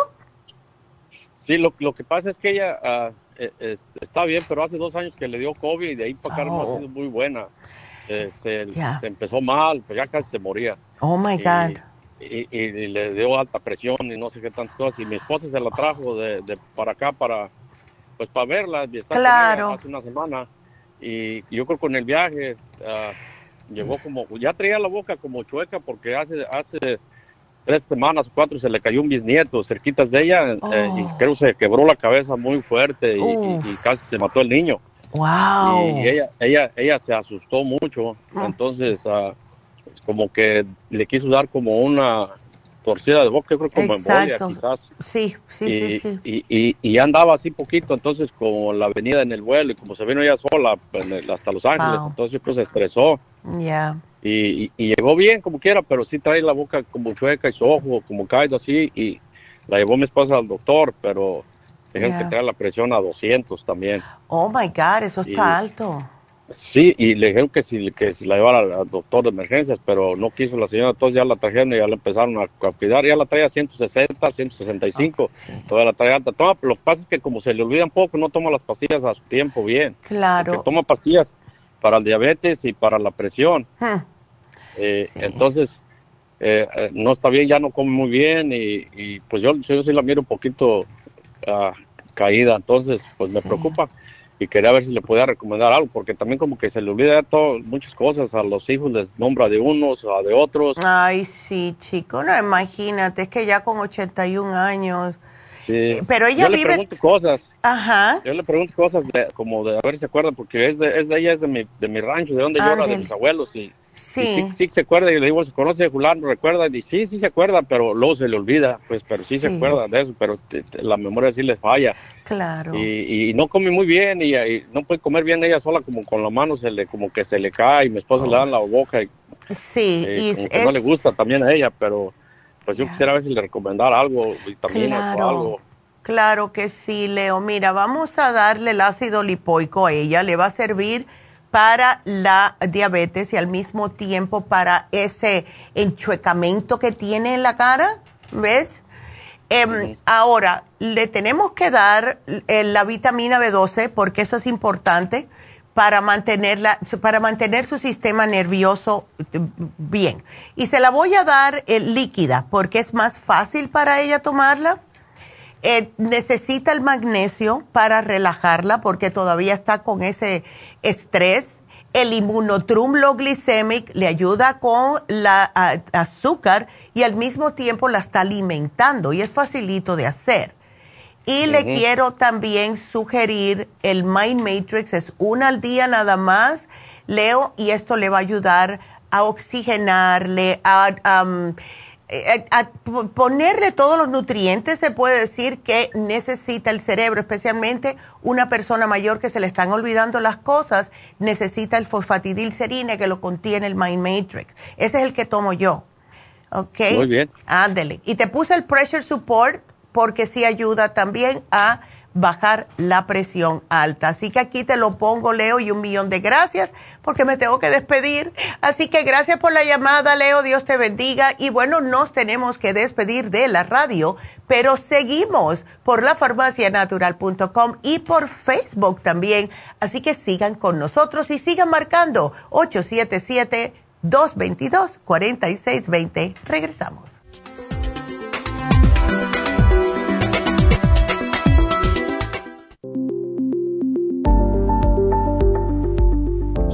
Sí, lo, lo que pasa es que ella... Uh, eh, está bien, pero hace dos años que le dio COVID y de ahí para acá no ha oh. sido muy buena. Este, se empezó mal, pues ya casi se moría. Oh my God. Y, le dio alta presión y no sé qué tantas cosas. Y mi esposa se la trajo de, para acá para, pues para verla. claro. Hace una semana. Y yo creo que con el viaje uh, llegó como, ya traía la boca como chueca porque hace, hace tres semanas o cuatro se le cayó un bisnieto cerquitas de ella eh, y oh. creo que se quebró la cabeza muy fuerte y, casi se mató el niño. Wow. Y, ella, ella, ella se asustó mucho, ah. entonces uh, como que le quiso dar como una torcida de boca, creo como embolia quizás. Sí, sí, y, sí, Y, y, andaba así poquito, entonces como la venida en el vuelo y como se vino ella sola hasta Los Ángeles, entonces pues se estresó. Ya. Y, llegó bien como quiera, pero sí trae la boca como chueca y su ojo como caído así y la llevó mi esposa al doctor, pero tienen que traer la presión a 200 también. Oh my God, eso está alto. Sí, y le dijeron que si, que si la llevara al, doctor de emergencias, pero no quiso la señora, entonces ya la trajeron y ya la empezaron a, cuidar, ya la traía a 160, 165, todavía la trae alta. Toma, lo que pasa es que como se le olvida un poco, no toma las pastillas a su tiempo bien. Claro. toma pastillas para el diabetes y para la presión. Eh, entonces, eh, eh, no está bien, ya no come muy bien y, pues yo, yo sí la miro un poquito uh, caída, entonces pues me preocupa y quería ver si le podía recomendar algo, porque también como que se le olvida todo, muchas cosas, a los hijos les nombra de unos, a de otros. Ay, sí, chico, no, imagínate, es que ya con 81 años... Sí. pero ella yo le pregunto cosas. Ajá. Yo le pregunto cosas como de a ver si se acuerdan, porque es de, es de ella, es de mi, de mi rancho, de donde yo era, de mis abuelos, y Sí. sí. se acuerda, y le digo, ¿se conoce fulano? ¿Recuerda? Y sí, sí se acuerda, pero luego se le olvida, pues, pero sí, se acuerda de eso, pero la memoria sí le falla. Claro. Y, no come muy bien, y, no puede comer bien ella sola, como con la mano se le, como que se le cae, y mi esposa le da la boca, y, sí, y como que no le gusta también a ella, pero pues yo quisiera ver si le recomendara algo, vitaminas claro. o algo. Claro que sí, Leo. Mira, vamos a darle el ácido lipoico a ella, le va a servir para la diabetes y al mismo tiempo para ese enchuecamiento que tiene en la cara, ¿ves? Em, ahora, le tenemos que dar eh, la vitamina B12 porque eso es importante para, mantenerla, para mantener su sistema nervioso eh, bien. Y se la voy a dar eh, líquida porque es más fácil para ella tomarla. Necesita el magnesio para relajarla porque todavía está con ese estrés. El inmunotrum glicemic le ayuda con la azúcar y al mismo tiempo la está alimentando y es facilito de hacer. Y le quiero también sugerir el Mind Matrix, es una al día nada más, Leo, y esto le va a ayudar a oxigenarle, a, eh, a, ponerle todos los nutrientes, se puede decir que necesita el cerebro, especialmente una persona mayor que se le están olvidando las cosas, necesita el fosfatidilcerine que lo contiene el Mind Matrix. Ese es el que tomo yo. ¿Ok? Muy bien. Ándele. Y te puse el Pressure Support porque sí ayuda también a bajar la presión alta. Así que aquí te lo pongo, Leo, y un millón de gracias porque me tengo que despedir. Así que gracias por la llamada, Leo, Dios te bendiga. Y bueno, nos tenemos que despedir de la radio, pero seguimos por lafarmacianatural.com y por Facebook también. Así que sigan con nosotros y sigan marcando 877-222-4620. Regresamos.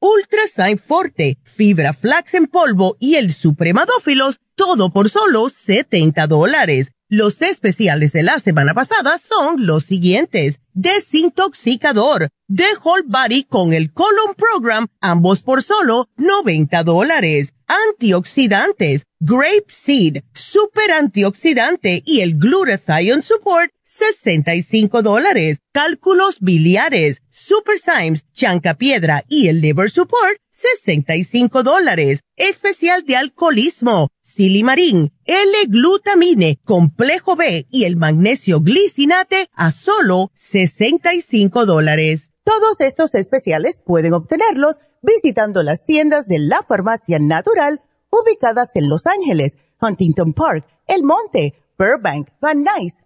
ultra forte, fibra flax en polvo y el supremadófilos, todo por solo 70 dólares. Los especiales de la semana pasada son los siguientes. Desintoxicador, The Whole Body con el Colon Program, ambos por solo 90 dólares. Antioxidantes, Grape Seed, Super Antioxidante y el Glutathione Support, 65 dólares. Cálculos biliares, Super Symes, Chanca Piedra y el Liver Support, 65 dólares. Especial de alcoholismo, silimarín, L-glutamine, complejo B y el magnesio glicinate a solo 65 dólares. Todos estos especiales pueden obtenerlos visitando las tiendas de la farmacia natural ubicadas en Los Ángeles, Huntington Park, El Monte, Burbank, Van Nuys,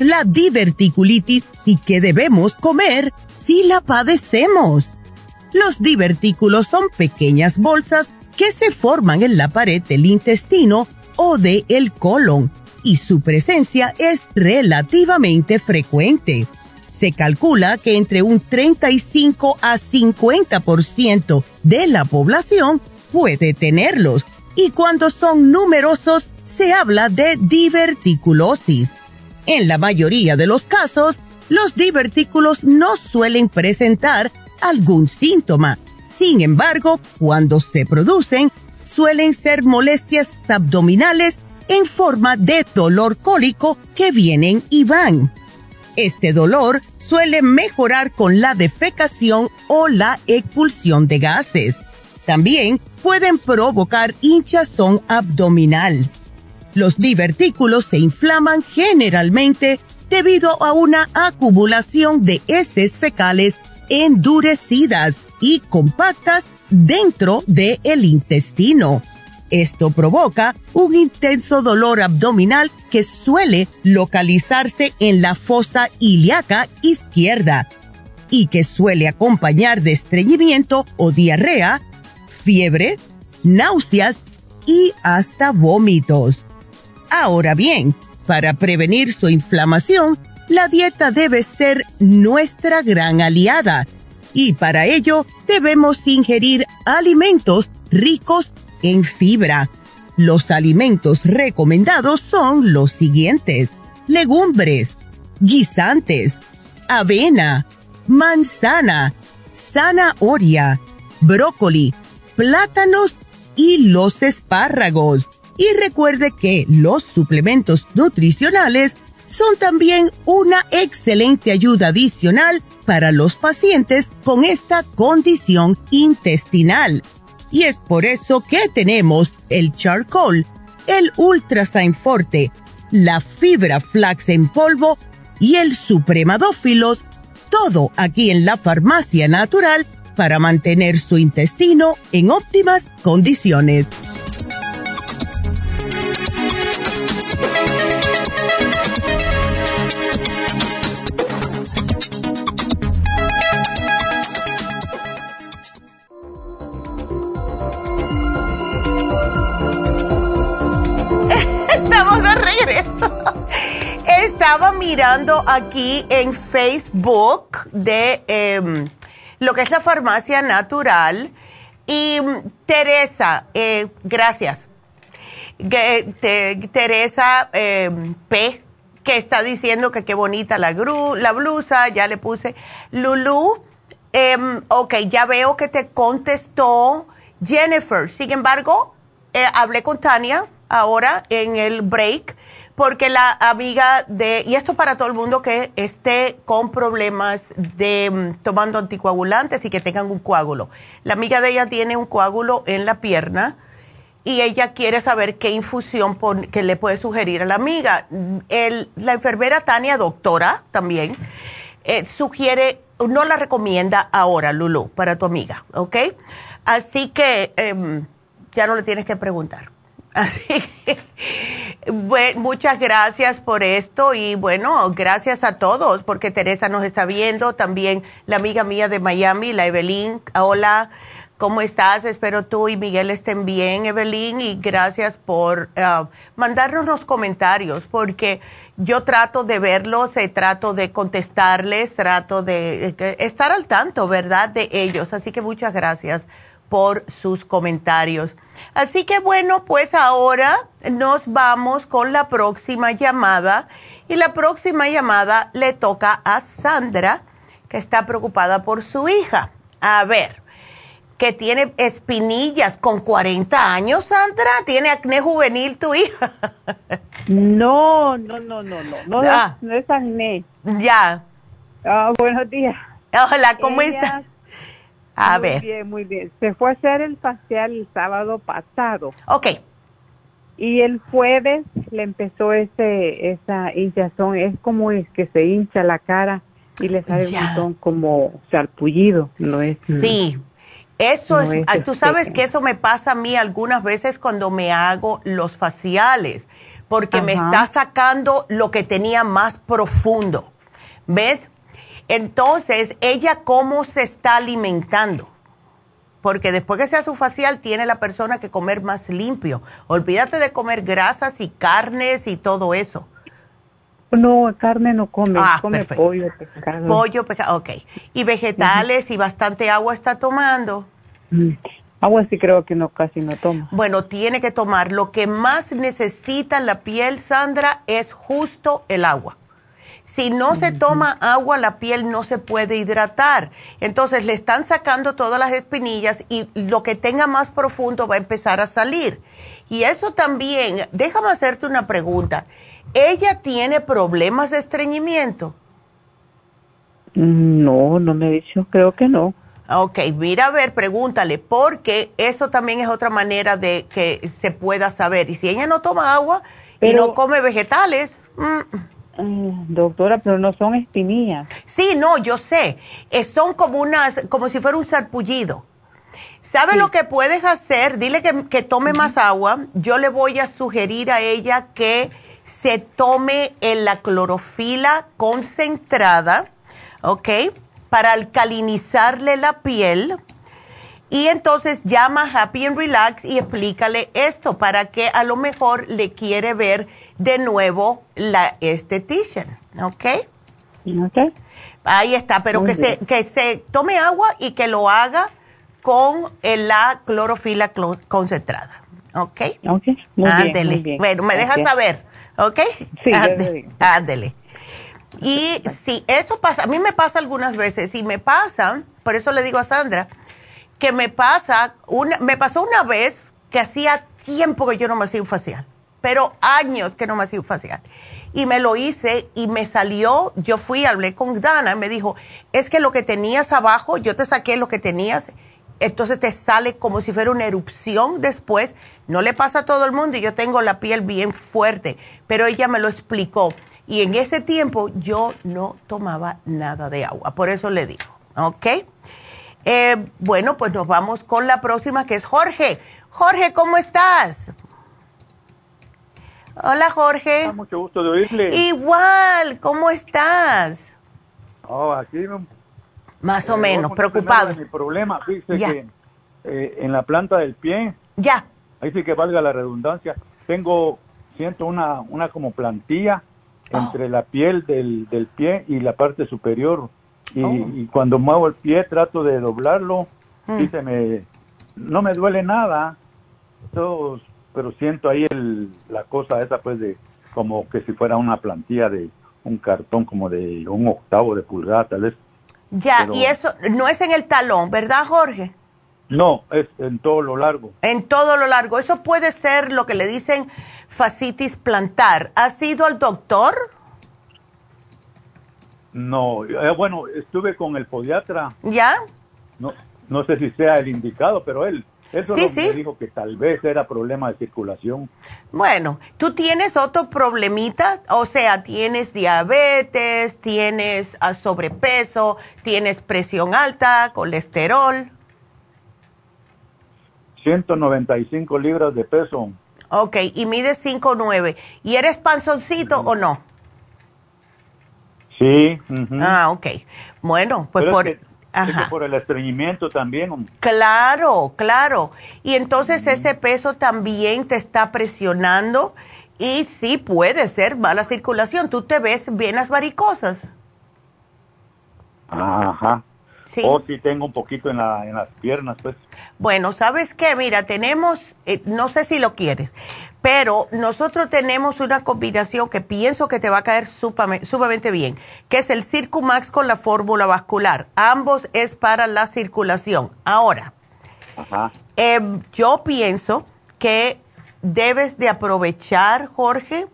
La diverticulitis y qué debemos comer si la padecemos. Los divertículos son pequeñas bolsas que se forman en la pared del intestino o de el colon y su presencia es relativamente frecuente. Se calcula que entre un 35 a 50% de la población puede tenerlos y cuando son numerosos se habla de diverticulosis. En la mayoría de los casos, los divertículos no suelen presentar algún síntoma. Sin embargo, cuando se producen, suelen ser molestias abdominales en forma de dolor cólico que vienen y van. Este dolor suele mejorar con la defecación o la expulsión de gases. También pueden provocar hinchazón abdominal. Los divertículos se inflaman generalmente debido a una acumulación de heces fecales endurecidas y compactas dentro del el intestino. Esto provoca un intenso dolor abdominal que suele localizarse en la fosa ilíaca izquierda y que suele acompañar de estreñimiento o diarrea, fiebre, náuseas y hasta vómitos. Ahora bien, para prevenir su inflamación, la dieta debe ser nuestra gran aliada y para ello debemos ingerir alimentos ricos en fibra. Los alimentos recomendados son los siguientes. Legumbres, guisantes, avena, manzana, zanahoria, brócoli, plátanos y los espárragos. Y recuerde que los suplementos nutricionales son también una excelente ayuda adicional para los pacientes con esta condición intestinal. Y es por eso que tenemos el charcoal, el ultrasign forte, la fibra flax en polvo y el supremadófilos, todo aquí en la farmacia natural para mantener su intestino en óptimas condiciones. Estaba mirando aquí en Facebook de em, lo que es la farmacia natural y mm, Teresa, eh, gracias. Teresa em, P, que está diciendo que qué bonita la, la blusa, ya le puse. Lulu, em, ok, ya veo que te contestó Jennifer. Sin embargo, eh, hablé con Tania ahora en el break porque la amiga de, y esto para todo el mundo que esté con problemas de mm, tomando anticoagulantes y que tengan un coágulo. La amiga de ella tiene un coágulo en la pierna y ella quiere saber qué infusión que le puede sugerir a la amiga. El, la enfermera Tania, doctora también, eh, sugiere, no la recomienda ahora, Lulu, para tu amiga, ¿ok? Así que em, ya no le tienes que preguntar. Así que, muchas gracias por esto y bueno, gracias a todos porque Teresa nos está viendo, también la amiga mía de Miami, la Evelyn. Hola, ¿cómo estás? Espero tú y Miguel estén bien, Evelyn, y gracias por uh, mandarnos los comentarios porque yo trato de verlos, eh, trato de contestarles, trato de estar al tanto, ¿verdad? De ellos. Así que muchas gracias por sus comentarios. Así que bueno, pues ahora nos vamos con la próxima llamada y la próxima llamada le toca a Sandra, que está preocupada por su hija. A ver, que tiene espinillas con 40 años, Sandra, ¿tiene acné juvenil tu hija? no, no, no, no, no, no, ah. no es acné. Ya. Ah, buenos días. Hola, ¿cómo estás? A muy ver. Muy bien, muy bien. Se fue a hacer el facial el sábado pasado. Ok. Y el jueves le empezó ese, esa hinchazón. Es como es que se hincha la cara y le sale un montón como sarpullido. No es. Sí. Eso es, tú sabes que eso me pasa a mí algunas veces cuando me hago los faciales, porque me está sacando lo que tenía más profundo. ¿Ves? Entonces, ella cómo se está alimentando. Porque después que sea su facial, tiene la persona que comer más limpio. Olvídate de comer grasas y carnes y todo eso. No, carne no come, ah, come pollo, pescado. Pollo, pescado, ok. ¿Y vegetales y bastante agua está tomando? Mm. Agua sí creo que no, casi no toma. Bueno, tiene que tomar. Lo que más necesita la piel, Sandra, es justo el agua. Si no se toma agua, la piel no se puede hidratar. Entonces le están sacando todas las espinillas y lo que tenga más profundo va a empezar a salir. Y eso también, déjame hacerte una pregunta. ¿Ella tiene problemas de estreñimiento? No, no me he dicho, creo que no. Ok, mira a ver, pregúntale, porque eso también es otra manera de que se pueda saber. Y si ella no toma agua y no come vegetales... Mm, Mm, doctora, pero no son espinillas. Sí, no, yo sé. son como unas, como si fuera un sarpullido. ¿Sabe lo que puedes hacer? Dile que, tome más agua. Yo le voy a sugerir a ella que se tome en la clorofila concentrada, ¿ok? Para alcalinizarle la piel. Y entonces llama Happy and Relax y explícale esto para que a lo mejor le quiere ver de nuevo la estetician, ¿ok? Ok. Ahí está, pero que se, que se tome agua y que lo haga con la clorofila concentrada, ¿ok? Ok, muy bien, Bueno, me dejas saber, ¿ok? Sí, ándele. Y si eso pasa, a mí me pasa algunas veces, y me pasa, por eso le digo a Sandra, que me pasa, una, me pasó una vez que hacía tiempo que yo no me hacía un facial pero años que no me hacía un facial. Y me lo hice y me salió, yo fui, hablé con Dana, me dijo, es que lo que tenías abajo, yo te saqué lo que tenías, entonces te sale como si fuera una erupción después. No le pasa a todo el mundo y yo tengo la piel bien fuerte, pero ella me lo explicó. Y en ese tiempo yo no tomaba nada de agua, por eso le digo, ¿ok? Eh, bueno, pues nos vamos con la próxima que es Jorge. Jorge, ¿cómo estás? Hola, Jorge. Ah, mucho gusto de oírle. Igual, ¿cómo estás? Oh, aquí más o eh, menos, preocupado. Mi problema, fíjese que eh, en la planta del pie. Ya. Ahí sí que valga la redundancia. Tengo, siento una, una como plantilla oh. entre la piel del, del, pie y la parte superior. Y, oh. cuando muevo el pie trato de doblarlo mm. y se me, no me duele nada. Pero siento ahí el, la cosa esa pues de como que si fuera una plantilla de un cartón como de un octavo de pulgada tal vez. Ya, y eso no es en el talón, ¿verdad Jorge? No, es en todo lo largo. En todo lo largo. Eso puede ser lo que le dicen fascitis plantar. ¿Has ido al doctor? No, eh, bueno, estuve con el podiatra. ¿Ya? No, no sé si sea el indicado, pero él eso sí, me dijo que tal vez era problema de circulación. Bueno, ¿tú tienes otro problemita? O sea, tienes diabetes, tienes ah, sobrepeso, tienes presión alta, colesterol. 195 libras de peso. Ok, y mides 5'9". ¿Y eres panzoncito o no? Sí. Ah, ok. Bueno, pues por... Ajá. por el estreñimiento también. Claro, claro. Y entonces ese peso también te está presionando y sí puede ser mala circulación. Tú te ves venas varicosas. Ajá. Sí. O si tengo un poquito en, la, en las piernas, pues. Bueno, ¿sabes qué? Mira, tenemos, eh, no sé si lo quieres, pero nosotros tenemos una combinación que pienso que te va a caer sumamente bien, que es el Circumax con la fórmula vascular. Ambos es para la circulación. Ahora, em, yo pienso que debes de aprovechar, Jorge,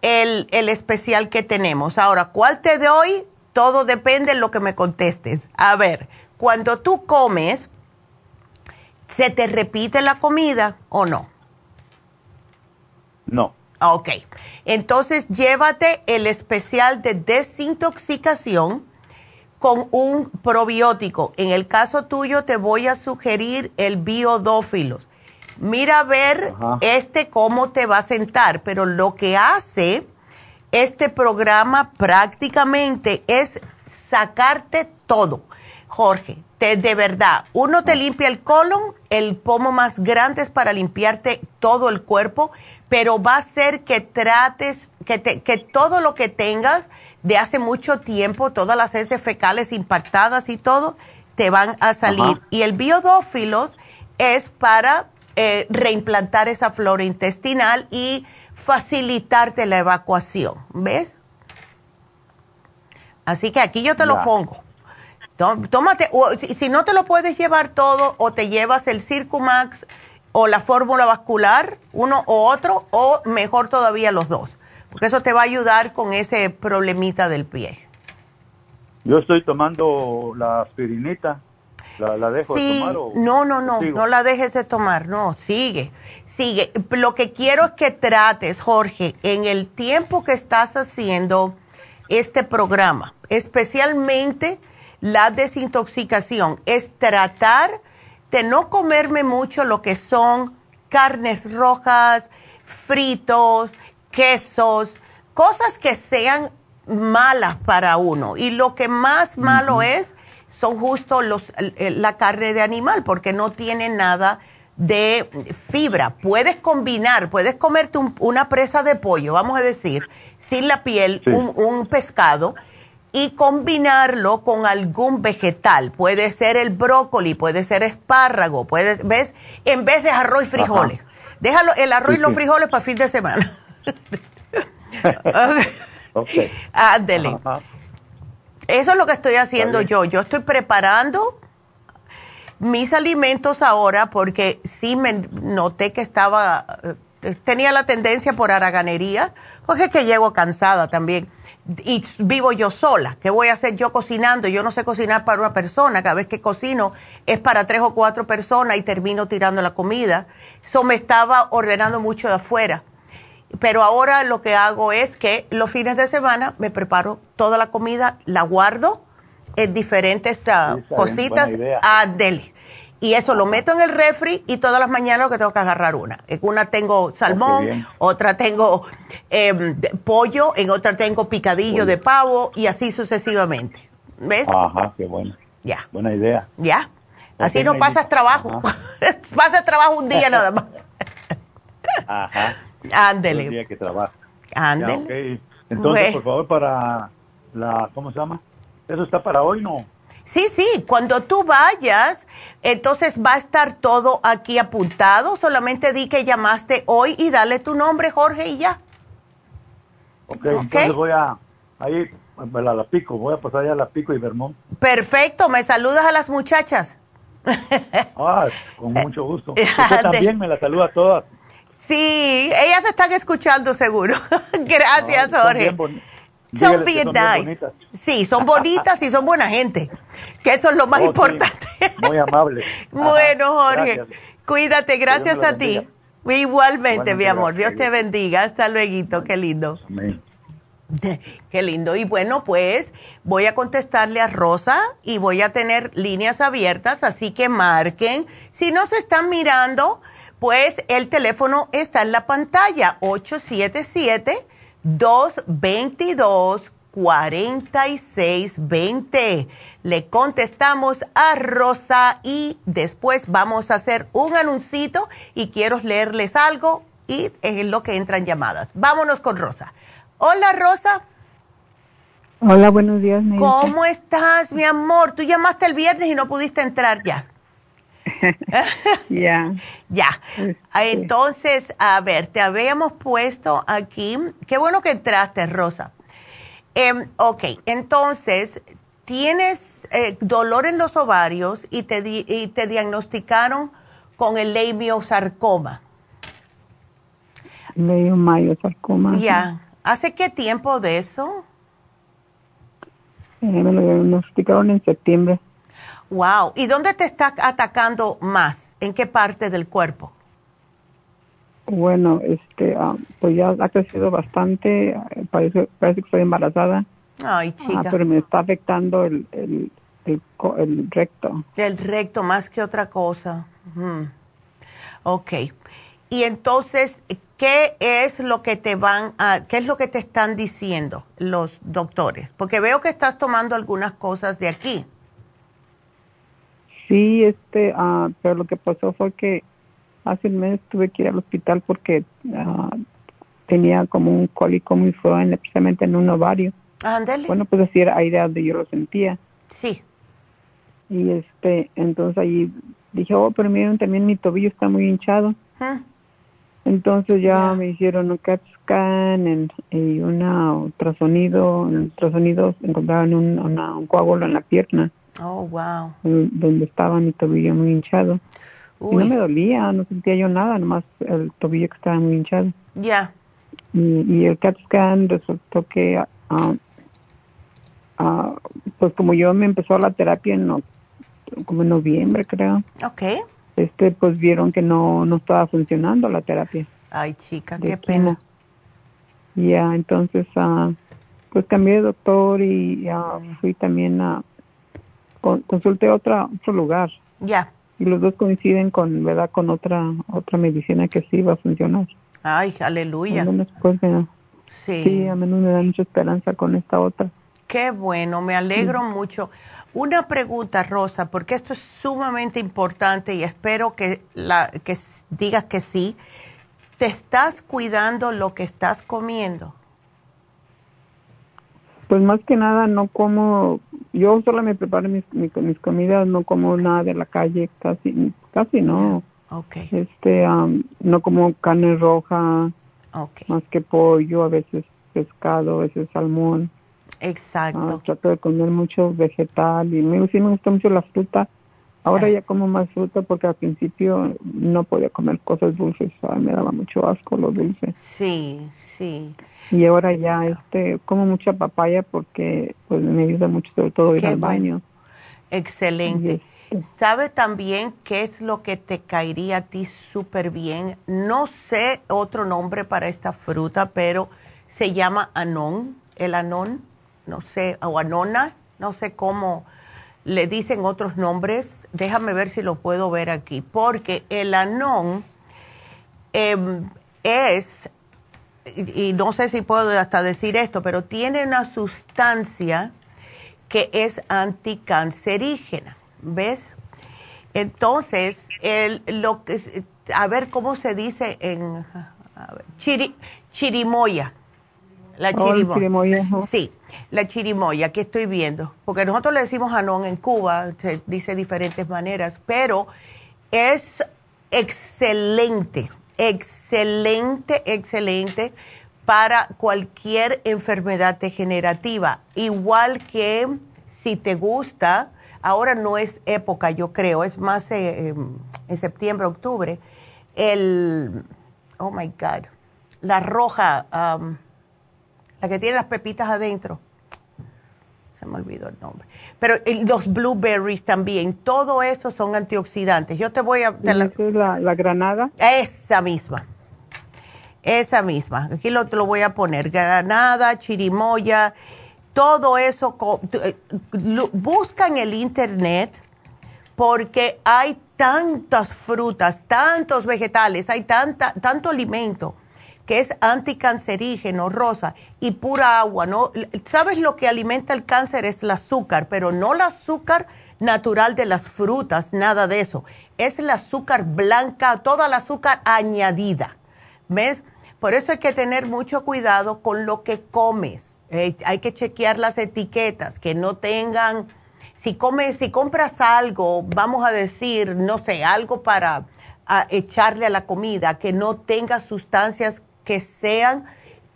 el, el especial que tenemos. Ahora, ¿cuál te doy? Todo depende de lo que me contestes. A ver, cuando tú comes, ¿se te repite la comida o no? No. Ok. Entonces, llévate el especial de desintoxicación con un probiótico. En el caso tuyo, te voy a sugerir el biodófilos. Mira a ver este cómo te va a sentar, pero lo que hace este programa prácticamente es sacarte todo. Jorge, de verdad, uno te limpia el colon, el pomo más grande es para limpiarte todo el cuerpo, pero va a ser que trates, que, que todo lo que tengas de hace mucho tiempo, todas las heces fecales impactadas y todo, te van a salir. Y el biodófilos es para eh, reimplantar esa flora intestinal y facilitarte la evacuación, ¿ves? Así que aquí yo te lo pongo. Tómate, si no te lo puedes llevar todo, o te llevas el Circumax o la fórmula vascular, uno o otro, o mejor todavía los dos, porque eso te va a ayudar con ese problemita del pie. Yo estoy tomando la aspirinita. ¿La, dejo de tomar o No, no, no, no la dejes de tomar, no, sigue, sigue. Lo que quiero es que trates, Jorge, en el tiempo que estás haciendo este programa, especialmente la desintoxicación, es tratar de no comerme mucho lo que son carnes rojas, fritos, quesos, cosas que sean malas para uno. Y lo que más malo es son justo los, la carne de animal, porque no tiene nada de fibra. Puedes combinar, puedes comerte una presa de pollo, vamos a decir, sin la piel, un, pescado, y combinarlo con algún vegetal. Puede ser el brócoli, puede ser espárrago, puede, ¿ves? En vez de arroz y frijoles. Déjalo el arroz y los frijoles para fin de semana. okay. Ándele. Eso es lo que estoy haciendo yo. Yo estoy preparando mis alimentos ahora porque sí me noté que estaba, eh, tenía la tendencia por haraganería, porque es que llego cansada también. Y vivo yo sola. ¿Qué voy a hacer yo cocinando? Yo no sé cocinar para una persona. Cada vez que cocino es para tres o cuatro personas y termino tirando la comida. Eso me estaba ordenando mucho de afuera. Pero ahora lo que hago es que los fines de semana me preparo toda la comida, la guardo en diferentes ah, cositas a deli. Y eso lo meto en el refri y todas las mañanas lo que tengo que agarrar una. En una tengo salmón, otra tengo em, pollo, en otra tengo picadillo de pavo y así sucesivamente. ¿Ves? Ajá, qué bueno. Ya. Buena idea. Ya. Así no pasas trabajo. pasas trabajo un día nada más. Ajá. Ándele. El día que trabaja. Ándele. Entonces, por favor, para la, ¿cómo se llama? Eso está para hoy, ¿no? Sí, sí, cuando tú vayas, entonces va a estar todo aquí apuntado. Solamente di que llamaste hoy y dale tu nombre, Jorge, y ya. Ok, okay. entonces voy a, ahí, a la, pico, voy a pasar ya a la pico y Vermont. Perfecto, me saludas a las muchachas. Ah, con mucho gusto. Usted también me la saluda a todas. Sí, ellas están escuchando seguro. Gracias, Jorge. Son bien nice. Sí, son bonitas y son buena gente, que eso es lo más oh, importante. Muy amable. bueno, Jorge, cuídate, gracias a ti. Igualmente, mi amor, Dios te bendiga. Hasta luego, qué lindo. Amén. Qué lindo. Y bueno, pues voy a contestarle a Rosa y voy a tener líneas abiertas, así que marquen. Si no se están mirando, pues el teléfono está en la pantalla, 877-222-4620. Le contestamos a Rosa y después vamos a hacer un anuncito y quiero leerles algo y es lo que entran llamadas. Vámonos con Rosa. Hola Rosa. Hola, buenos días. ¿Cómo estás, mi amor? Tú llamaste el viernes y no pudiste entrar ya. Ya. ya. Entonces, a ver, te habíamos puesto aquí. Qué bueno que entraste, Rosa. Em, ok, entonces, tienes eh, dolor en los ovarios y te, y te diagnosticaron con el leiomyosarcoma. Leiomyosarcoma. Ya. ¿Hace qué tiempo de eso? Eh, me lo diagnosticaron en septiembre. Wow. ¿Y dónde te está atacando más? ¿En qué parte del cuerpo? Bueno, este, ah, pues ya ha crecido bastante. Parece, parece que estoy embarazada. Ay, ah, chica. pero me está afectando el, el, el, recto. El recto más que otra cosa. Ok. Y entonces, ¿qué es lo que te van a, qué es lo que te están diciendo los doctores? Porque veo que estás tomando algunas cosas de aquí. Sí, este, ah, pero lo que pasó fue que hace un mes tuve que ir al hospital porque ah, tenía como un cólico muy fuerte, especialmente en un ovario. Ándale. Bueno, pues así era ahí de donde yo lo sentía. Sí. Y este, entonces ahí dije, oh, pero miren, también mi tobillo está muy hinchado. Ah. Entonces ya me hicieron un CAT scan y una ultrasonido. En ultrasonido encontraron un, un coágulo en la pierna. Oh, wow. Donde estaba mi tobillo muy hinchado. Y no me dolía, no sentía yo nada, nomás el tobillo que estaba muy hinchado. Ya. Y, el CAT scan resultó que, ah, ah, pues como yo me empezó la terapia en, como en noviembre, creo. Ok. Este, pues vieron que no, no estaba funcionando la terapia. Ay, chica, qué pena. Ya, entonces, ah, pues cambié de doctor y fui también a consulté otra otro lugar. Ya. Y los dos coinciden con, ¿verdad? Con otra otra medicina que sí va a funcionar. Ay, aleluya. Pues, sí. sí, a menos me da mucha esperanza con esta otra. Qué bueno, me alegro mucho. Una pregunta, Rosa, porque esto es sumamente importante y espero que, la, que digas que sí. ¿Te estás cuidando lo que estás comiendo? Pues más que nada no como, yo solo me preparo mis, mis, comidas, no como nada de la calle, casi, casi no. Okay. Este, no como carne roja, más que pollo, a veces pescado, a veces salmón. Exacto. Ah, trato de comer mucho vegetal y me, sí me gusta mucho la fruta. Ahora ya como más fruta porque al principio no podía comer cosas dulces, me daba mucho asco lo dulce. Sí, sí. Y ahora ya este como mucha papaya porque pues me ayuda mucho sobre todo ir al baño. Excelente. Este. Sabe también qué es lo que te caería a ti súper bien no sé otro nombre para esta fruta pero se llama anón el anón no sé o anona no sé cómo le dicen otros nombres déjame ver si lo puedo ver aquí porque el anón em, es y, no sé si puedo hasta decir esto, pero tiene una sustancia que es anticancerígena, ¿ves? Entonces, el, lo que, a ver cómo se dice en chirimoya. La oh, chirimoya. Sí, la chirimoya que estoy viendo. Porque nosotros le decimos anón en Cuba, se dice de diferentes maneras, pero es excelente excelente, excelente para cualquier enfermedad degenerativa. Igual que si te gusta, ahora no es época, yo creo, es más eh, em, en septiembre, octubre, el, oh my God, la roja, la que tiene las pepitas adentro se me olvidó el nombre. Pero los blueberries también, todo eso son antioxidantes. Yo te voy a... la, granada? Esa misma. Esa misma. Aquí lo, te lo voy a poner. Granada, chirimoya, todo eso. Eh, busca en el internet porque hay tantas frutas, tantos vegetales, hay tanta, tanto alimento que es anticancerígeno, rosa, y pura agua, ¿no? ¿Sabes lo que alimenta el cáncer? Es el azúcar, pero no el azúcar natural de las frutas, nada de eso. Es el azúcar blanca, toda la azúcar añadida. ¿Ves? Por eso hay que tener mucho cuidado con lo que comes. Eh, hay que chequear las etiquetas, que no tengan, si comes, si compras algo, vamos a decir, no sé, algo para echarle a la comida, que no tenga sustancias que sean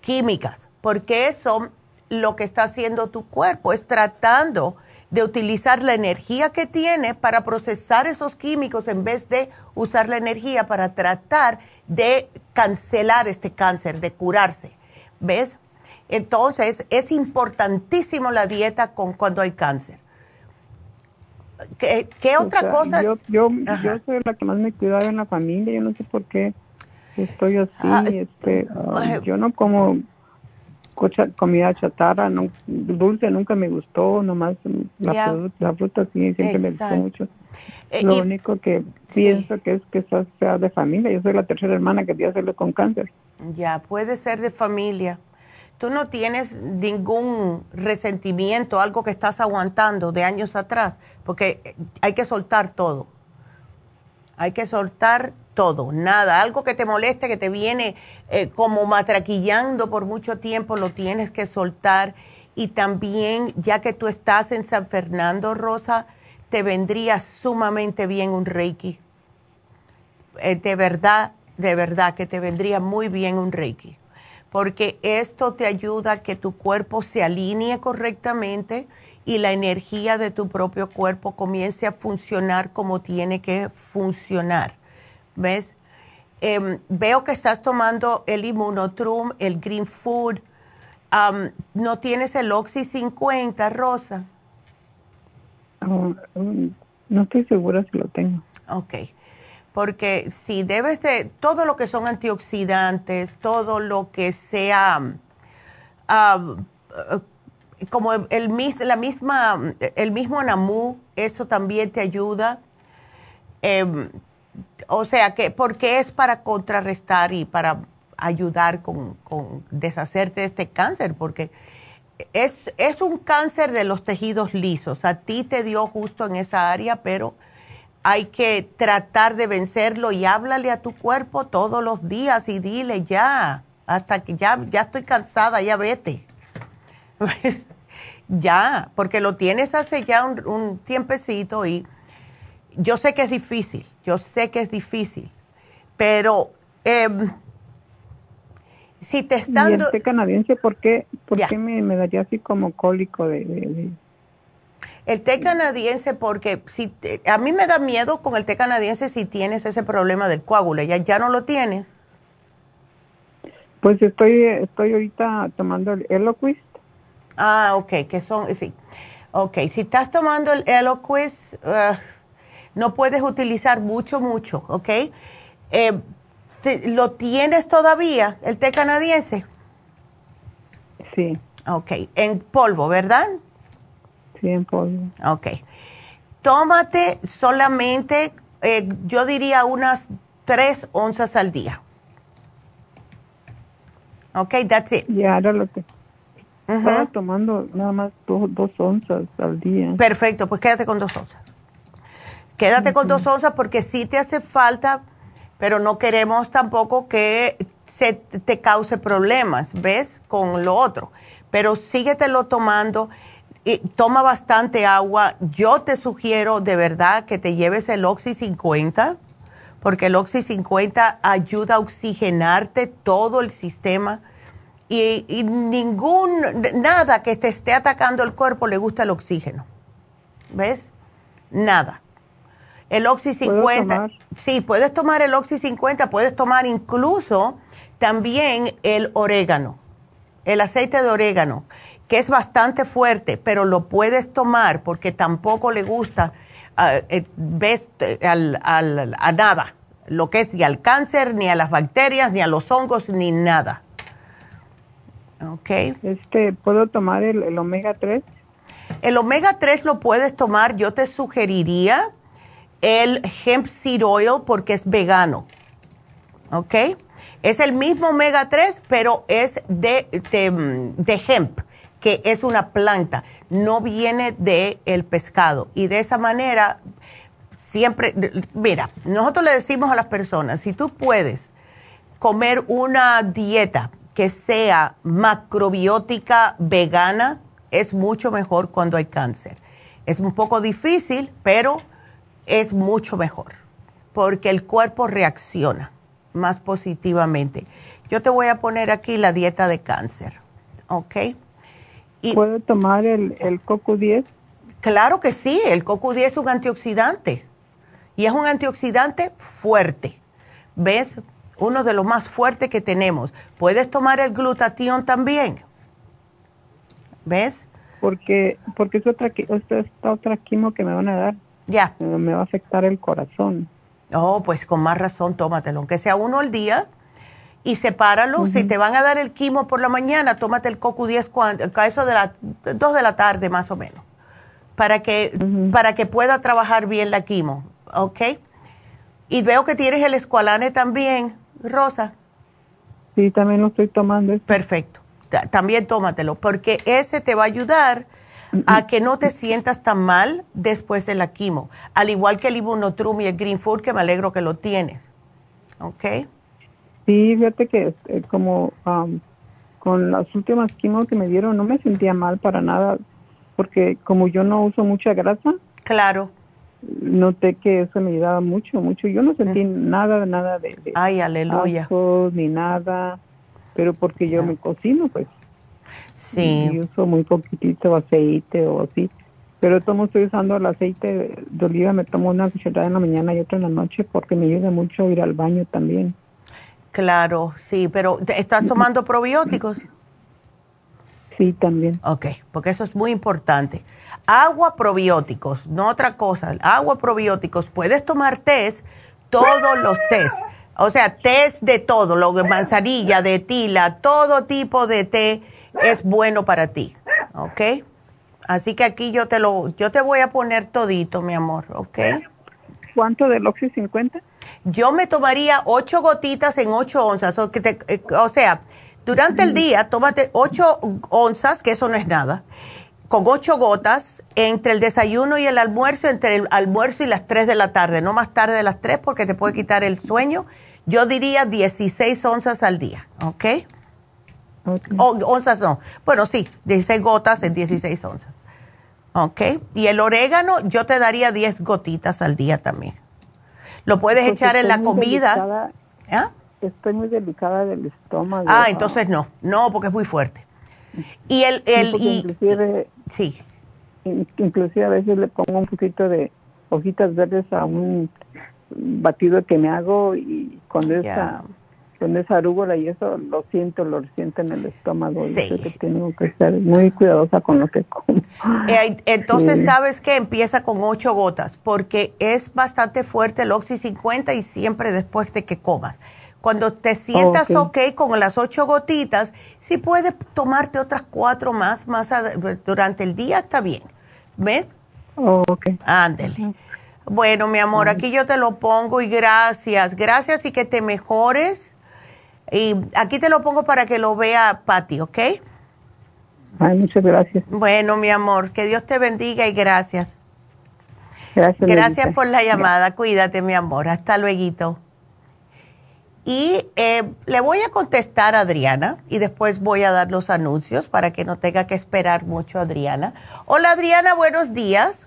químicas, porque eso lo que está haciendo tu cuerpo es tratando de utilizar la energía que tiene para procesar esos químicos en vez de usar la energía para tratar de cancelar este cáncer, de curarse. ¿Ves? Entonces, es importantísimo la dieta con cuando hay cáncer. ¿Qué, otra cosa? Yo, yo, yo, soy la que más me cuidaba en la familia, yo no sé por qué estoy así, este, yo no como comida chatarra, no, dulce nunca me gustó, nomás la, fruta, la fruta sí, siempre me gustó mucho. Eh, Lo único que pienso que es que sea de familia. Yo soy la tercera hermana que tiene hacerlo con cáncer. Ya, puede ser de familia. Tú no tienes ningún resentimiento, algo que estás aguantando de años atrás, porque hay que soltar todo. Hay que soltar todo, nada, algo que te moleste, que te viene eh, como matraquillando por mucho tiempo, lo tienes que soltar. Y también, ya que tú estás en San Fernando, Rosa, te vendría sumamente bien un Reiki. Eh, de verdad, de verdad que te vendría muy bien un Reiki. Porque esto te ayuda a que tu cuerpo se alinee correctamente y la energía de tu propio cuerpo comience a funcionar como tiene que funcionar. ¿Ves? Em, veo que estás tomando el Immunotrum, el Green Food. ¿No tienes el Oxy 50, Rosa? no estoy segura si lo tengo. Ok. Porque si debes de, todo lo que son antioxidantes, todo lo que sea, como el, la misma, el mismo Namu, eso también te ayuda. Em, o sea, que porque es para contrarrestar y para ayudar con, con deshacerte de este cáncer, porque es, es un cáncer de los tejidos lisos. A ti te dio justo en esa área, pero hay que tratar de vencerlo y háblale a tu cuerpo todos los días y dile ya, hasta que ya, ya estoy cansada, ya vete. ya, porque lo tienes hace ya un, tiempecito y yo sé que es difícil, yo sé que es difícil, pero em, si te están... ¿Y el té canadiense por qué, por qué me, daría así como cólico de, El té canadiense porque si a mí me da miedo con el té canadiense si tienes ese problema del coágulo, ya, ya no lo tienes. Pues estoy, estoy ahorita tomando el Eloquist. Ah, ok, que son, sí. Ok, si estás tomando el Eloquist, uh, no puedes utilizar mucho, mucho, ¿ok? Eh, ¿Lo tienes todavía, el té canadiense? Sí. Ok, en polvo, ¿verdad? Sí, en polvo. Ok. Tómate solamente, eh, yo diría unas tres onzas al día. Ok, that's it. Ya, ahora lo Estaba tomando nada más dos, onzas al día. Perfecto, pues quédate con dos onzas. Quédate con dos onzas porque sí te hace falta pero no queremos tampoco que se te cause problemas, ¿ves? Con lo otro. Pero síguetelo tomando y toma bastante agua. Yo te sugiero de verdad que te lleves el Oxy 50, porque el Oxy 50 ayuda a oxigenarte todo el sistema y, y ningún, nada que te esté atacando el cuerpo le gusta el oxígeno. ¿Ves? Nada. El Oxy 50. Sí, puedes tomar el Oxy 50, puedes tomar incluso también el orégano, el aceite de orégano, que es bastante fuerte, pero lo puedes tomar porque tampoco le gusta ah, eh, ves, eh, al, a nada, lo que es ni al cáncer, ni a las bacterias, ni a los hongos, ni nada. ¿Ok? Este, ¿Puedo tomar el, el omega 3? El omega 3 lo puedes tomar, yo te sugeriría el hemp seed oil porque es vegano. ¿Ok? Es el mismo omega 3, pero es de, de, hemp, que es una planta. No viene del el pescado. Y de esa manera, siempre, mira, nosotros le decimos a las personas, si tú puedes comer una dieta que sea macrobiótica vegana, es mucho mejor cuando hay cáncer. Es un poco difícil, pero es mucho mejor, porque el cuerpo reacciona más positivamente. Yo te voy a poner aquí la dieta de cáncer, ¿ok? Y, ¿Puedo tomar el, el CoQ10? Claro que sí, el CoQ10 es un antioxidante y es un antioxidante fuerte. ¿Ves? Uno de los más fuertes que tenemos. Puedes tomar el glutatión también. ¿Ves? Porque, porque es otra, esta otra quimo que me van a dar. Ya. Me va a afectar el corazón. Oh, pues con más razón tómatelo, aunque sea uno al día. y sepáralos. Si te van a dar el quimo por la mañana, tómate el coco 10 a eso de las 2 de la tarde más o menos, para que, para que pueda trabajar bien la quimo, ¿ok? Y veo que tienes el escualane también, Rosa. Sí, también lo estoy tomando. Perfecto. También tómatelo, porque ese te va a ayudar a que no te sientas tan mal después de la quimo. Al igual que el Ibunotrum y el Green Food, que me alegro que lo tienes. ¿Ok? Sí, fíjate que eh, como con las últimas quimos que me dieron no me sentía mal para nada, porque como yo no uso mucha grasa. Claro. Noté que eso me ayudaba mucho, mucho. Yo no sentí nada, nada de, Ay, aleluya. ni nada, pero porque yo me cocino, pues. Sí. Yo uso muy poquitito aceite o así. Pero tomo, estoy usando el aceite de oliva, me tomo una cucharada en la mañana y otra en la noche porque me ayuda mucho a ir al baño también. Claro, sí, pero ¿estás tomando probióticos? Sí, también. Ok, porque eso es muy importante. Agua probióticos, no otra cosa. Agua probióticos. Puedes tomar test, todos los test. O sea, test de todo, lo de manzanilla, de tila, todo tipo de té es bueno para ti. ¿Ok? Así que aquí yo te lo, yo te voy a poner todito, mi amor, ¿ok? ¿Cuánto del Oxy 50? Yo me tomaría ocho gotitas en ocho onzas, o, que te, eh, o sea, durante el día tómate ocho onzas, que eso no es nada, con ocho gotas entre el desayuno y el almuerzo, entre el almuerzo y las tres de la tarde, no más tarde de las tres porque te puede quitar el sueño. Yo diría 16 onzas al día, ¿ok? O, onzas no. Bueno, sí, 16 gotas en 16 onzas. ¿Ok? Y el orégano, yo te daría 10 gotitas al día también. Lo puedes echar en la comida. ¿Ah? Estoy muy delicada del estómago. Ah, entonces no, no, porque es muy fuerte. Y el... el y, inclusive, sí. Inclusive a veces le pongo un poquito de hojitas verdes a un batido que me hago y cuando yeah con esa arúgula y eso lo siento, lo siento en el estómago. Sí. Que tengo que estar muy cuidadosa con lo que como. Eh, entonces, ¿sabes que Empieza con ocho gotas, porque es bastante fuerte el Oxy 50 y siempre después de que comas. Cuando te sientas ok con las ocho gotitas, si puedes tomarte otras cuatro más, más durante el día, está bien. ¿Ves? ok. Ándele. Bueno, mi amor, aquí yo te lo pongo y gracias, gracias y que te mejores y aquí te lo pongo para que lo vea Patti, ¿ok? Ay, muchas gracias. Bueno, mi amor, que Dios te bendiga y gracias. Gracias. Gracias por la llamada. Cuídate, mi amor. Hasta luego. Y eh, le voy a contestar a Adriana y después voy a dar los anuncios para que no tenga que esperar mucho Adriana. Hola Adriana, buenos días.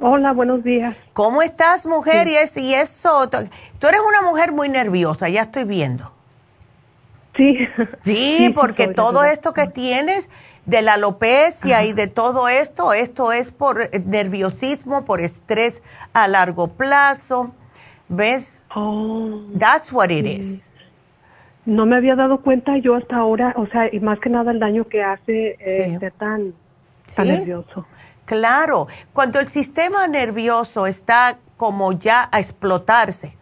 Hola, buenos días. ¿Cómo estás, mujer? Y, es, y eso, tú eres una mujer muy nerviosa, ya estoy viendo. Sí. Sí, porque todo esto que tienes de la alopecia y de todo esto, esto es por nerviosismo, por estrés a largo plazo. ¿Ves? Oh. That's what it is. No me había dado cuenta yo hasta ahora, o sea, y más que nada el daño que hace eh, tan, tan nervioso. Claro, cuando el sistema nervioso está como ya a explotarse,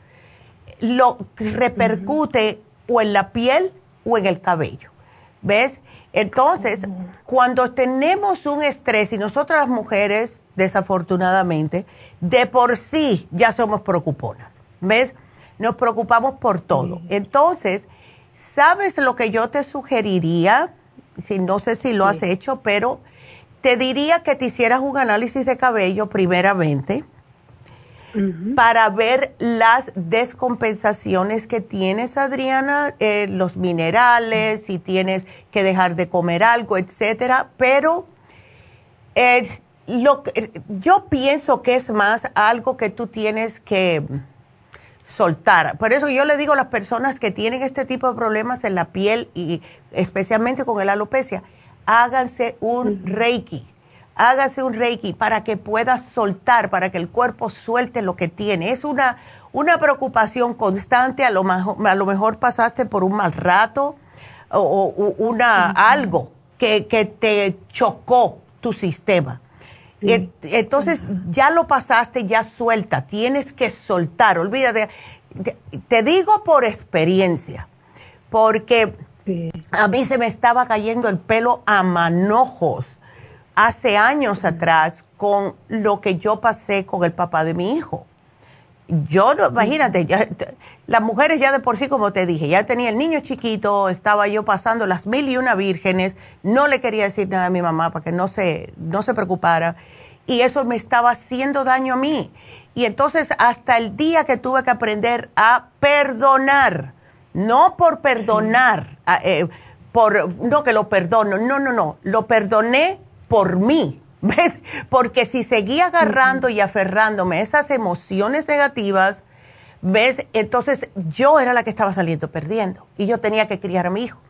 lo repercute o en la piel o en el cabello. ¿Ves? Entonces, cuando tenemos un estrés, y nosotras las mujeres, desafortunadamente, de por sí ya somos preocuponas. ¿Ves? Nos preocupamos por todo. Entonces, ¿sabes lo que yo te sugeriría? Si, no sé si lo has hecho, pero te diría que te hicieras un análisis de cabello primeramente para ver las descompensaciones que tienes, Adriana, eh, los minerales, si tienes que dejar de comer algo, etcétera. Pero eh, lo yo pienso que es más algo que tú tienes que soltar. Por eso yo le digo a las personas que tienen este tipo de problemas en la piel y especialmente con el alopecia, háganse un reiki. Hágase un reiki para que pueda soltar, para que el cuerpo suelte lo que tiene. Es una, una preocupación constante, a lo, mejor, a lo mejor pasaste por un mal rato o, una, algo que, que, te chocó tu sistema. Entonces ya lo pasaste, ya suelta, tienes que soltar, olvídate. te digo por experiencia porque a mí se me estaba cayendo el pelo a manojos hace años atrás con lo que yo pasé con el papá de mi hijo. Yo, no, imagínate, las mujeres ya de por sí, como te dije, ya tenía el niño chiquito, estaba yo pasando las mil y una vírgenes, no le quería decir nada a mi mamá para que no se, no se preocupara, y eso me estaba haciendo daño a mí. Y entonces hasta el día que tuve que aprender a perdonar, no por perdonar, eh, por, no que lo perdono, no, no, no, lo perdoné por mí, ¿ves? Porque si seguía agarrando y aferrándome esas emociones negativas, ¿ves? Entonces yo era la que estaba saliendo perdiendo y yo tenía que criar a mi hijo.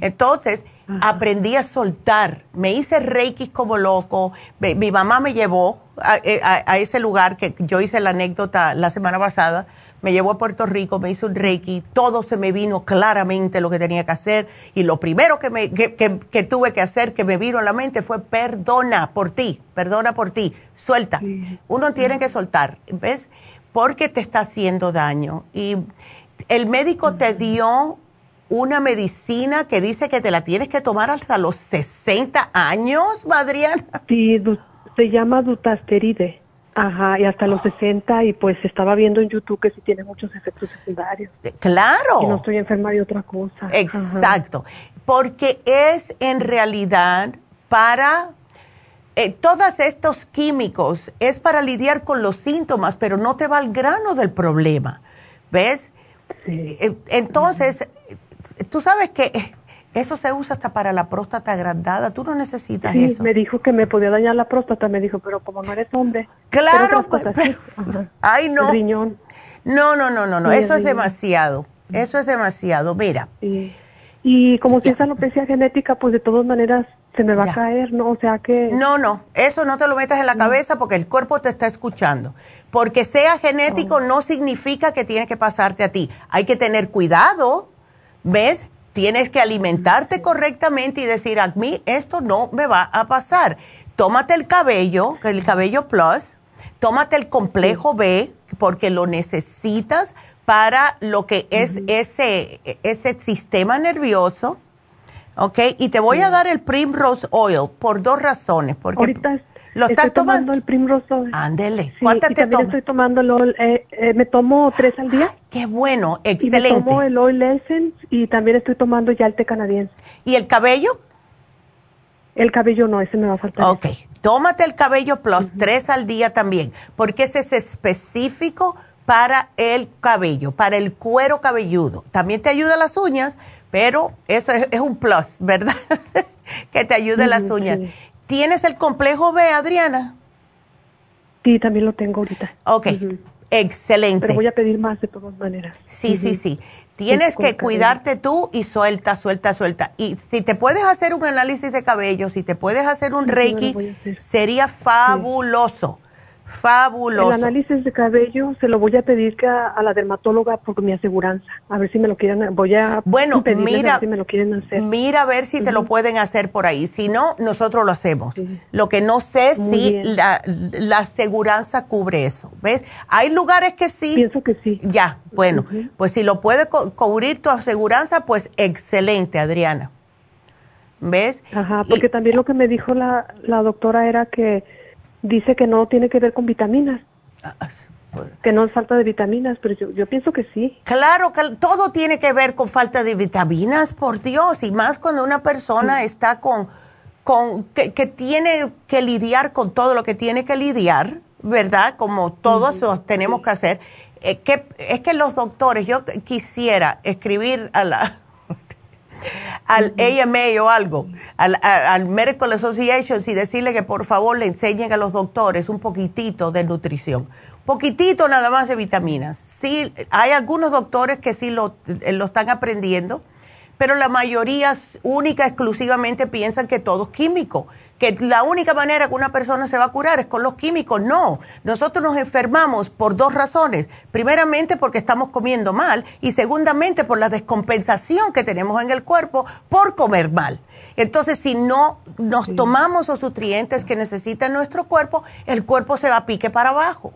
Entonces aprendí a soltar, me hice reiki como loco, mi mamá me llevó eh, a, ese lugar que yo hice la anécdota la semana pasada, me llevó a Puerto Rico, me hizo un reiki, todo se me vino claramente lo que tenía que hacer. Y lo primero que, me, que, tuve que hacer, que me vino a la mente fue perdona por ti, perdona por ti, suelta. Uno tiene que soltar, ¿ves? Porque te está haciendo daño. Y el médico te dio una medicina que dice que te la tienes que tomar hasta los 60 años, Madriana. Sí, se llama dutasteride. Ajá, y hasta los 60 y pues estaba viendo en YouTube que sí tiene muchos efectos secundarios. Claro. Y no estoy enferma de otra cosa. Exacto, porque es en realidad para eh, todos estos químicos, es para lidiar con los síntomas, pero no te va al grano del problema, ¿ves? Sí. Eh, entonces, tú sabes que eso se usa hasta para la próstata agrandada. Tú no necesitas sí, eso. me dijo que me podía dañar la próstata. Me dijo, pero como no eres hombre. Claro, pues, ay, no. riñón. No, no, no, no, no. eso es demasiado. Eso es demasiado. Mira. Y como si es alopecia genética, pues de todas maneras se me va a caer, ¿no? O sea que... No, no, eso no te lo metas en la cabeza porque el cuerpo te está escuchando. Porque sea genético oh. no significa que tiene que pasarte a ti. Hay que tener cuidado, ¿ves? Tienes que alimentarte correctamente y decir, a mí esto no me va a pasar. Tómate el cabello, el cabello plus, tómate el complejo B, porque lo necesitas para lo que es ese, ese sistema nervioso. ¿Ok? Y te voy a dar el Primrose Oil por dos razones. Porque Ahorita ¿Lo estoy estás tomando? el Primrose Ándele. Sí, ¿Cuántas te tomas? estoy tomando eh, eh, me tomo tres al día. Qué bueno, excelente. Y me tomo el Oil Essence y también estoy tomando ya el té canadiense. ¿Y el cabello? El cabello no, ese me va a faltar. Ok, tómate el cabello plus, tres al día también, porque ese es específico para el cabello, para el cuero cabelludo. También te ayuda a las uñas, pero eso es, un plus, ¿verdad? que te ayude las uñas. ¿Tienes el complejo B, Adriana? Sí, también lo tengo ahorita. Ok, excelente. Pero voy a pedir más de todas maneras. Sí, sí, sí. Tienes que cuidarte tú y suelta, suelta, suelta. Y si te puedes hacer un análisis de cabello, si te puedes hacer un reiki, sería fabuloso. Fabuloso. El análisis de cabello se lo voy a pedir que a, la dermatóloga por mi aseguranza. A ver si me lo quieren, voy a bueno, mira, si me lo quieren hacer. Mira a ver si te lo pueden hacer por ahí. Si no, nosotros lo hacemos. Lo que no sé si la, la aseguranza cubre eso. ¿Ves? Hay lugares que sí. Pienso que sí. Ya, bueno, pues si lo puede cubrir tu aseguranza, pues excelente, Adriana. ¿Ves? Ajá, porque también lo que me dijo la, la doctora era que dice que no tiene que ver con vitaminas. Ah, que no es falta de vitaminas, pero yo, pienso que sí. Claro, que todo tiene que ver con falta de vitaminas, por Dios, y más cuando una persona está con, con que, tiene que lidiar con todo lo que tiene que lidiar, ¿verdad? Como todos tenemos que hacer. Eh, que, es que los doctores, yo quisiera escribir a la al AMA o algo, al, al, Medical Association y decirle que por favor le enseñen a los doctores un poquitito de nutrición. Poquitito nada más de vitaminas. Sí, hay algunos doctores que sí lo, lo están aprendiendo, pero la mayoría única, exclusivamente piensan que todo es químico que la única manera que una persona se va a curar es con los químicos. No, nosotros nos enfermamos por dos razones. Primeramente porque estamos comiendo mal y segundamente por la descompensación que tenemos en el cuerpo por comer mal. Entonces, si no nos tomamos los nutrientes que necesita nuestro cuerpo, el cuerpo se va a pique para abajo.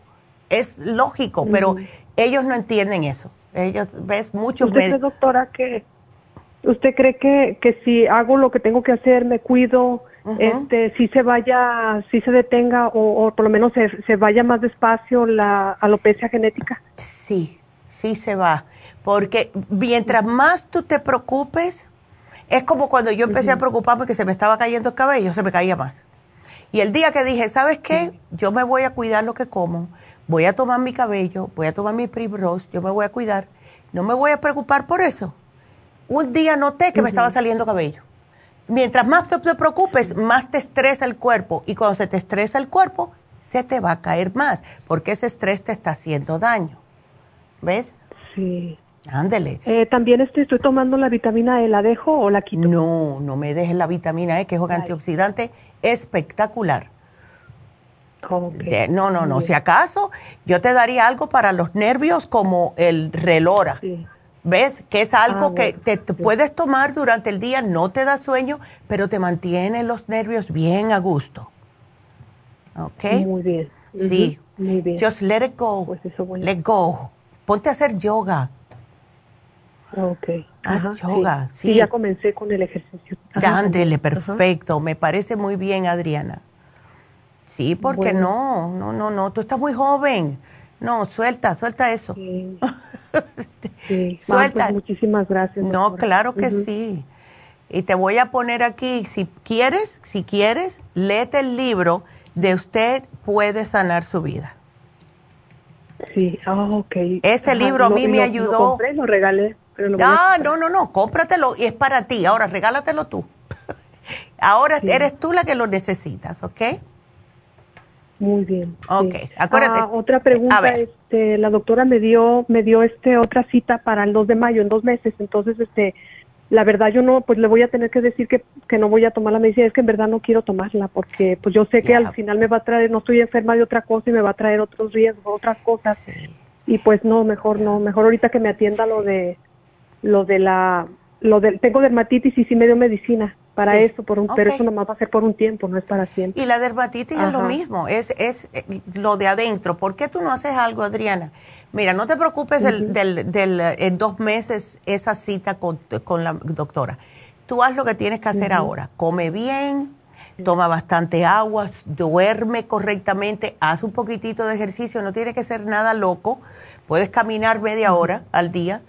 Es lógico, pero ellos no entienden eso. Ellos, ves, muchos... Usted, doctora, que ¿usted cree que, que si hago lo que tengo que hacer, me cuido, este, si se vaya, si se detenga o, por lo menos se, se, vaya más despacio la alopecia genética? Sí, sí se va. Porque mientras más tú te preocupes, es como cuando yo empecé a preocuparme que se me estaba cayendo el cabello, se me caía más. Y el día que dije, ¿sabes qué? Yo me voy a cuidar lo que como, voy a tomar mi cabello, voy a tomar mi Primrose, yo me voy a cuidar, no me voy a preocupar por eso. Un día noté que me estaba saliendo cabello mientras más te, preocupes, más te estresa el cuerpo. Y cuando se te estresa el cuerpo, se te va a caer más, porque ese estrés te está haciendo daño. ¿Ves? Sí. Ándele. Eh, También estoy, estoy tomando la vitamina E, ¿la dejo o la quito? No, no me dejes la vitamina E, que es un antioxidante espectacular. No, no, no. Si acaso, yo te daría algo para los nervios como el relora. Sí. ¿Ves? Que es algo ah, que te, puedes tomar durante el día, no te da sueño, pero te mantiene los nervios bien a gusto. ¿Ok? Muy bien. Sí. Muy bien. Just let it go. Pues let go. Ponte a hacer yoga. Ok. Haz yoga. Sí. ya comencé con el ejercicio. Ándele, perfecto. Me parece muy bien, Adriana. Sí, porque no, no, no, no. Tú estás muy joven. No, suelta, suelta eso. Sí. suelta. Pues, muchísimas gracias. No, claro que sí. Y te voy a poner aquí, si quieres, si quieres, léete el libro de Usted puede sanar su vida. Sí, ah, ok. Ese libro a mí me ayudó. Lo compré, lo regalé. Pero ah, no, no, no, cómpratelo y es para ti. Ahora, regálatelo tú. Ahora eres tú la que lo necesitas, ¿ok? Muy bien. Ok, acuérdate. Ah, otra pregunta, este, la doctora me dio, me dio este otra cita para el 2 de mayo, en dos meses, entonces, este, la verdad yo no, pues le voy a tener que decir que, que no voy a tomar la medicina, es que en verdad no quiero tomarla, porque pues yo sé que al final me va a traer, no estoy enferma de otra cosa y me va a traer otros riesgos, otras cosas, y pues no, mejor no, mejor ahorita que me atienda lo de, lo de la, lo de, tengo dermatitis y sí me dio medicina, para eso, por un, pero eso nomás va a ser por un tiempo, no es para siempre. Y la dermatitis es lo mismo, es, es eh, lo de adentro. ¿Por qué tú no haces algo, Adriana? Mira, no te preocupes del, del, en dos meses esa cita con, con, la doctora. Tú haz lo que tienes que hacer ahora. Come bien, toma bastante agua, duerme correctamente, haz un poquitito de ejercicio, no tiene que ser nada loco. Puedes caminar media hora al día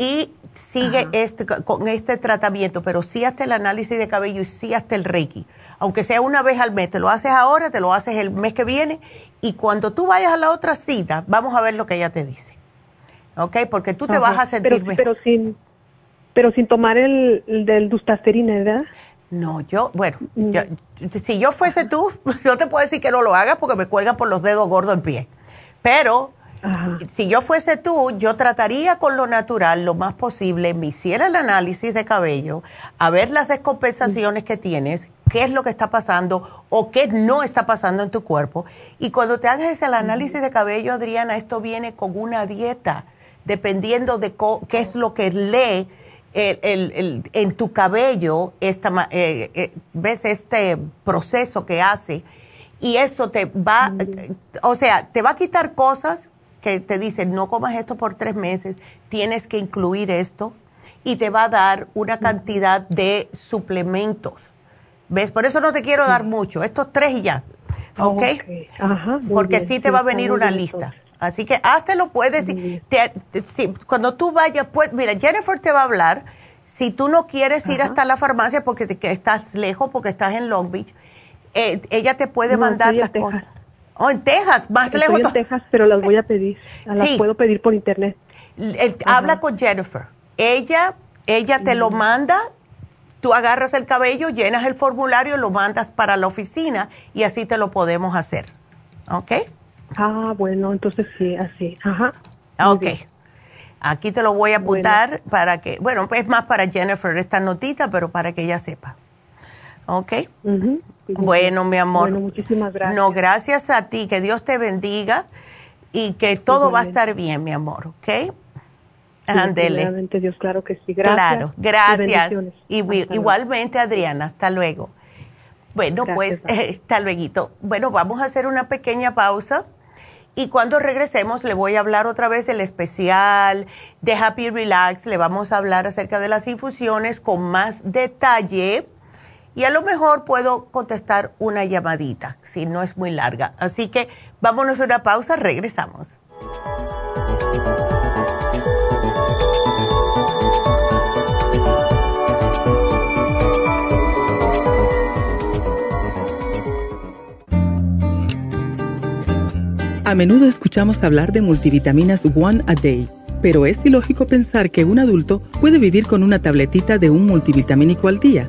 y sigue este, con este tratamiento, pero sí hasta el análisis de cabello y sí hasta el Reiki. Aunque sea una vez al mes, te lo haces ahora, te lo haces el mes que viene y cuando tú vayas a la otra cita, vamos a ver lo que ella te dice. ¿Ok? Porque tú te vas a sentir pero, Pero sin, pero sin tomar el, del dustasterina, ¿verdad? No, yo, bueno, mm. si yo fuese tú, no te puedo decir que no lo hagas porque me cuelgan por los dedos gordos el pie. Pero si yo fuese tú, yo trataría con lo natural lo más posible, me hiciera el análisis de cabello, a ver las descompensaciones que tienes, qué es lo que está pasando o qué no está pasando en tu cuerpo. Y cuando te hagas el análisis de cabello, Adriana, esto viene con una dieta, dependiendo de qué es lo que lee en tu cabello, esta, eh, eh, ves este proceso que hace. Y eso te va, o sea, te va a quitar cosas que te dice no comas esto por tres meses, tienes que incluir esto y te va a dar una cantidad de suplementos. ¿Ves? Por eso no te quiero dar mucho, estos tres y ya. ¿Ok? Ajá, Porque sí te va a venir una lista. Así que hasta lo puedes. cuando tú vayas, pues, mira, Jennifer te va a hablar. Si tú no quieres ir hasta la farmacia porque te, estás lejos, porque estás en Long Beach, eh, ella te puede mandar las cosas. Oh, en Texas, más Estoy lejos. en Texas, pero las voy a pedir. Las puedo pedir por internet. habla con Jennifer. Ella, ella te lo manda, tú agarras el cabello, llenas el formulario, lo mandas para la oficina y así te lo podemos hacer. ¿Ok? Ah, bueno, entonces sí, así. Ajá. Ok. Aquí te lo voy a apuntar para que, bueno, es más para Jennifer esta notita, pero para que ella sepa. ¿Ok? Bueno, mi amor. Bueno, muchísimas gracias. No, gracias a ti. Que Dios te bendiga y que todo va a estar bien, mi amor. ¿Ok? Ándele. Dios, claro que sí. Gracias. Claro, gracias. Y, igualmente, Adriana. Hasta luego. Bueno, pues, hasta luego. Bueno, vamos a hacer una pequeña pausa Y cuando regresemos le voy a hablar otra vez del especial de Happy Relax. Le vamos a hablar acerca de las infusiones con más detalle. Y a lo mejor puedo contestar una llamadita, si no es muy larga. Así que vámonos a una pausa, regresamos. A menudo escuchamos hablar de multivitaminas One a Day, pero es ilógico pensar que un adulto puede vivir con una tabletita de un multivitamínico al día.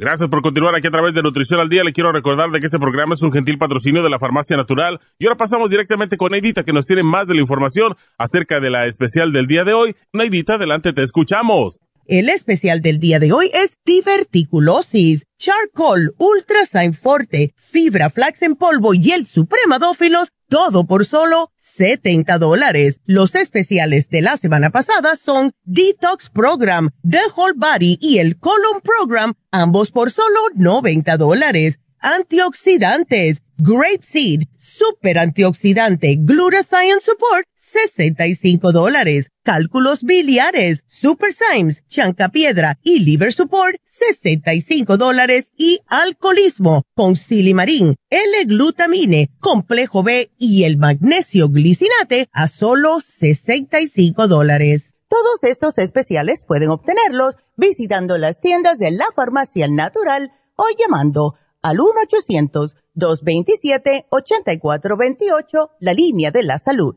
Gracias por continuar aquí a través de Nutrición al Día. Le quiero recordar de que este programa es un gentil patrocinio de la Farmacia Natural. Y ahora pasamos directamente con Neidita, que nos tiene más de la información acerca de la especial del día de hoy. Neidita, adelante, te escuchamos. El especial del día de hoy es diverticulosis, charcoal, ultra forte, fibra flax en polvo y el supremadófilos todo por solo 70 dólares. Los especiales de la semana pasada son Detox Program, The Whole Body y el Colon Program, ambos por solo 90 dólares. Antioxidantes, Grape Seed, Super Antioxidante, Glutathione Support, 65 dólares. Cálculos biliares, Super Symes, Piedra y Liver Support, 65 dólares. Y alcoholismo con silimarín, L-glutamine, complejo B y el magnesio glicinate a solo 65 dólares. Todos estos especiales pueden obtenerlos visitando las tiendas de la farmacia natural o llamando al 1-800-227-8428, la línea de la salud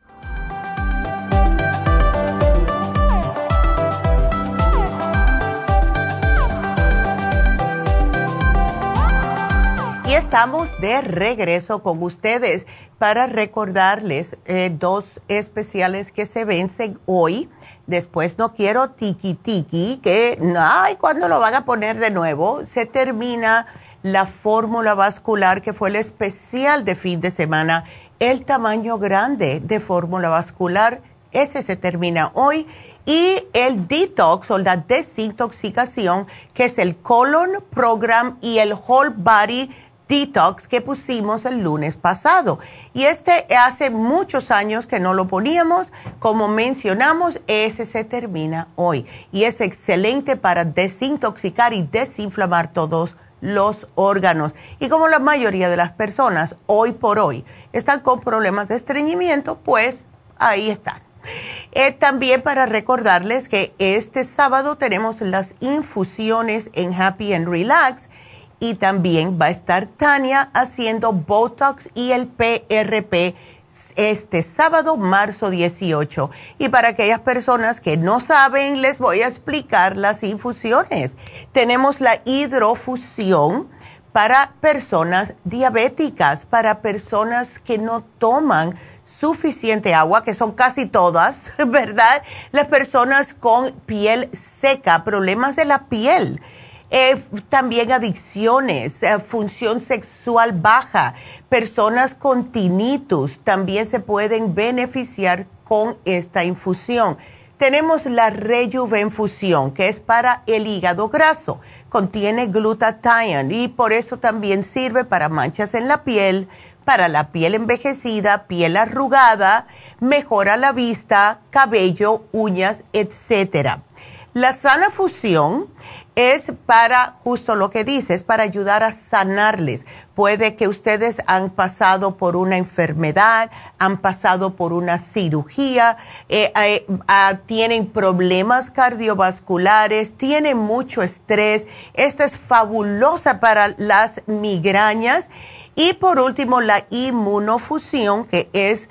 Estamos de regreso con ustedes para recordarles eh, dos especiales que se vencen hoy Después no quiero tiki tiki, que, ay, ¿cuándo lo van a poner de nuevo? Se termina la fórmula vascular, que fue el especial de fin de semana. El tamaño grande de fórmula vascular, ese se termina hoy. Y el detox o la desintoxicación, que es el colon program y el whole body detox que pusimos el lunes pasado. Y este hace muchos años que no lo poníamos. Como mencionamos, ese se termina hoy. Y es excelente para desintoxicar y desinflamar todos los órganos. Y como la mayoría de las personas hoy por hoy están con problemas de estreñimiento, pues ahí están. Eh, también para recordarles que este sábado tenemos las infusiones en Happy and Relax y también va a estar Tania haciendo Botox y el PRP este sábado, marzo 18. Y para aquellas personas que no saben, les voy a explicar las infusiones. Tenemos la hidrofusión para personas diabéticas, para personas que no toman suficiente agua, que son casi todas, ¿verdad? Las personas con piel seca, problemas de la piel eh, también adicciones, eh, función sexual baja, personas con tinnitus también se pueden beneficiar con esta infusión. Tenemos la Rejuvenfusión, que es para el hígado graso. Contiene glutathione y por eso también sirve para manchas en la piel, para la piel envejecida, piel arrugada, mejora la vista, cabello, uñas, etcétera. La sana fusión es para justo lo que dice, es para ayudar a sanarles. Puede que ustedes han pasado por una enfermedad, han pasado por una cirugía, eh, eh, ah, tienen problemas cardiovasculares, tienen mucho estrés. Esta es fabulosa para las migrañas. Y por último, la inmunofusión, que es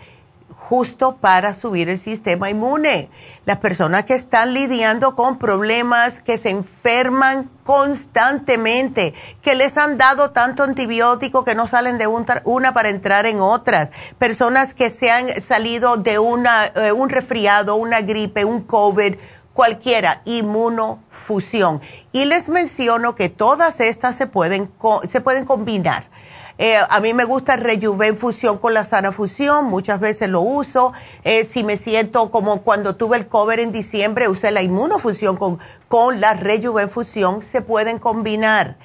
justo para subir el sistema inmune. Las personas que están lidiando con problemas, que se enferman constantemente, que les han dado tanto antibiótico que no salen de una para entrar en otras. Personas que se han salido de una, eh, un resfriado, una gripe, un COVID, cualquiera, inmunofusión. Y les menciono que todas estas se pueden, se pueden combinar eh, a mí me gusta Rejuven Fusión con la Sana Fusión, muchas veces lo uso. Eh, si me siento como cuando tuve el cover en diciembre, usé la inmunofusión con, con la Rejuven Fusión, se pueden combinar.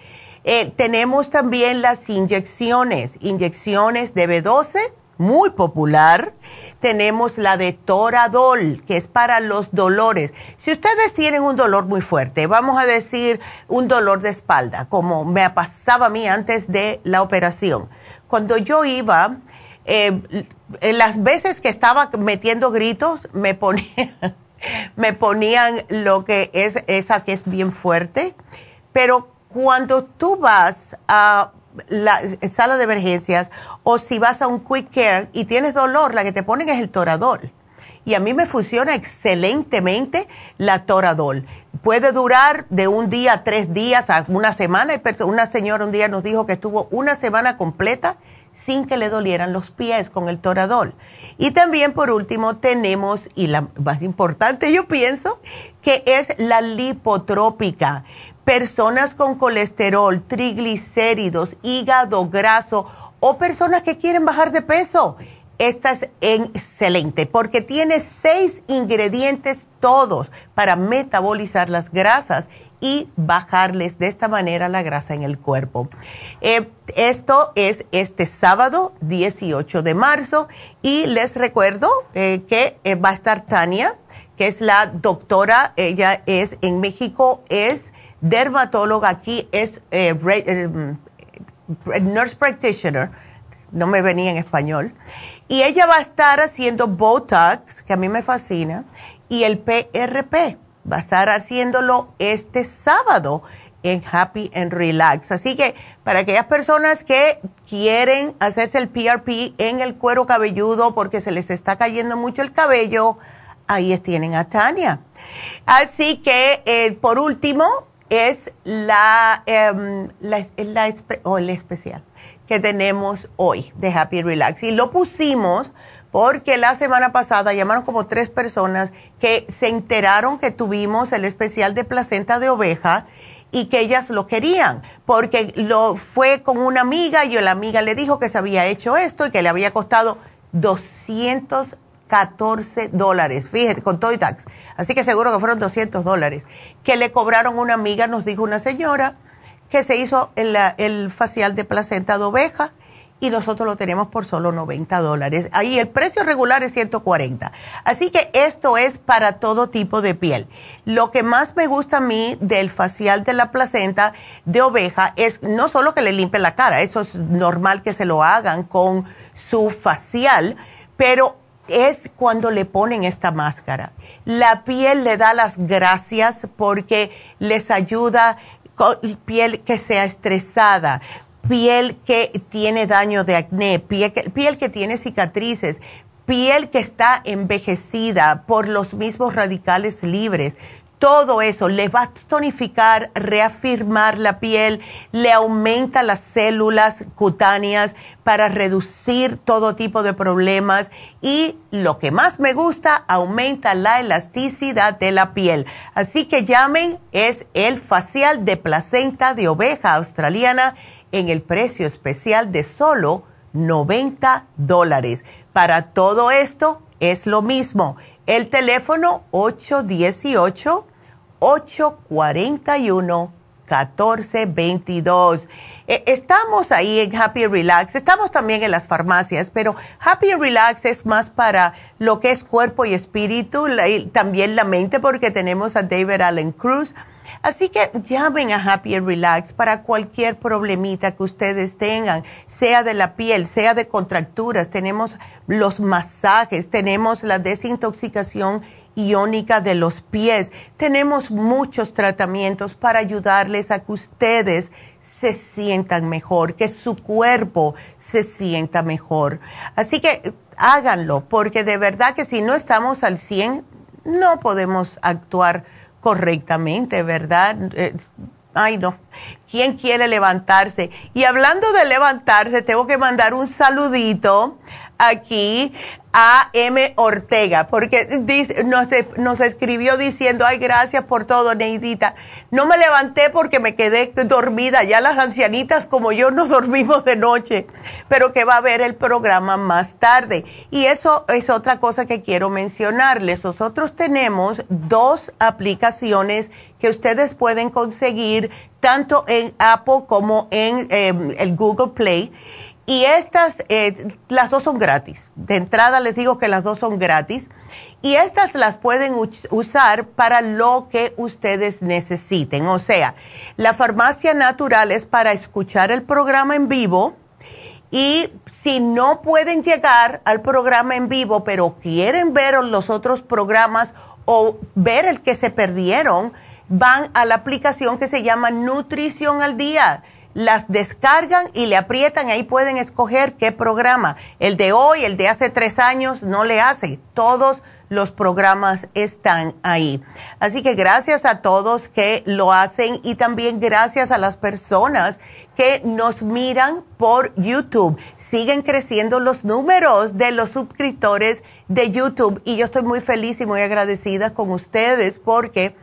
Eh, tenemos también las inyecciones, inyecciones de B12, muy popular tenemos la de Toradol, que es para los dolores. Si ustedes tienen un dolor muy fuerte, vamos a decir un dolor de espalda, como me pasaba a mí antes de la operación. Cuando yo iba, eh, las veces que estaba metiendo gritos, me ponían, me ponían lo que es esa que es bien fuerte, pero cuando tú vas a la sala de emergencias o si vas a un quick care y tienes dolor, la que te ponen es el toradol. Y a mí me funciona excelentemente la toradol. Puede durar de un día a tres días a una semana. Una señora un día nos dijo que estuvo una semana completa sin que le dolieran los pies con el toradol. Y también por último tenemos, y la más importante yo pienso, que es la lipotrópica personas con colesterol, triglicéridos, hígado graso o personas que quieren bajar de peso. Esta es excelente porque tiene seis ingredientes todos para metabolizar las grasas y bajarles de esta manera la grasa en el cuerpo. Eh, esto es este sábado 18 de marzo y les recuerdo eh, que eh, va a estar Tania, que es la doctora, ella es en México, es dermatóloga aquí es eh, eh, nurse practitioner, no me venía en español, y ella va a estar haciendo Botox, que a mí me fascina, y el PRP. Va a estar haciéndolo este sábado en Happy and Relax. Así que para aquellas personas que quieren hacerse el PRP en el cuero cabelludo porque se les está cayendo mucho el cabello, ahí tienen a Tania. Así que, eh, por último, es la, em, la, o el especial que tenemos hoy de Happy Relax. Y lo pusimos porque la semana pasada llamaron como tres personas que se enteraron que tuvimos el especial de placenta de oveja y que ellas lo querían, porque lo fue con una amiga y la amiga le dijo que se había hecho esto y que le había costado 200 14 dólares, fíjate, con todo y tax. Así que seguro que fueron 200 dólares. Que le cobraron una amiga, nos dijo una señora, que se hizo el, el facial de placenta de oveja y nosotros lo tenemos por solo 90 dólares. Ahí el precio regular es 140. Así que esto es para todo tipo de piel. Lo que más me gusta a mí del facial de la placenta de oveja es no solo que le limpie la cara, eso es normal que se lo hagan con su facial, pero es cuando le ponen esta máscara. La piel le da las gracias porque les ayuda con piel que sea estresada, piel que tiene daño de acné, piel que, piel que tiene cicatrices, piel que está envejecida por los mismos radicales libres todo eso le va a tonificar, reafirmar la piel, le aumenta las células cutáneas para reducir todo tipo de problemas y lo que más me gusta, aumenta la elasticidad de la piel. Así que llamen, es el facial de placenta de oveja australiana en el precio especial de solo 90 dólares. Para todo esto es lo mismo el teléfono 818-841-1422. Eh, estamos ahí en Happy Relax, estamos también en las farmacias, pero Happy Relax es más para lo que es cuerpo y espíritu, y también la mente, porque tenemos a David Allen Cruz Así que llamen a Happy and Relax para cualquier problemita que ustedes tengan, sea de la piel, sea de contracturas. Tenemos los masajes, tenemos la desintoxicación iónica de los pies. Tenemos muchos tratamientos para ayudarles a que ustedes se sientan mejor, que su cuerpo se sienta mejor. Así que háganlo, porque de verdad que si no estamos al 100, no podemos actuar correctamente, ¿verdad? Eh, ay, no. ¿Quién quiere levantarse? Y hablando de levantarse, tengo que mandar un saludito aquí a M. Ortega, porque dice, nos, nos, escribió diciendo, ay, gracias por todo, Neidita. No me levanté porque me quedé dormida, ya las ancianitas como yo nos dormimos de noche, pero que va a ver el programa más tarde. Y eso es otra cosa que quiero mencionarles. Nosotros tenemos dos aplicaciones que ustedes pueden conseguir tanto en Apple como en em, el Google Play y estas, eh, las dos son gratis. De entrada les digo que las dos son gratis. Y estas las pueden usar para lo que ustedes necesiten. O sea, la farmacia natural es para escuchar el programa en vivo. Y si no pueden llegar al programa en vivo, pero quieren ver los otros programas o ver el que se perdieron, van a la aplicación que se llama Nutrición al Día las descargan y le aprietan, ahí pueden escoger qué programa. El de hoy, el de hace tres años, no le hace. Todos los programas están ahí. Así que gracias a todos que lo hacen y también gracias a las personas que nos miran por YouTube. Siguen creciendo los números de los suscriptores de YouTube y yo estoy muy feliz y muy agradecida con ustedes porque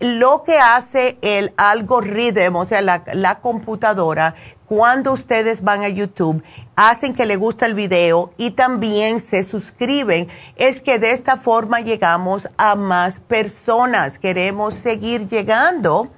lo que hace el algoritmo, o sea, la, computadora, cuando ustedes van a YouTube, hacen que le guste el video y también se suscriben, es que de esta forma llegamos a más personas. Queremos seguir llegando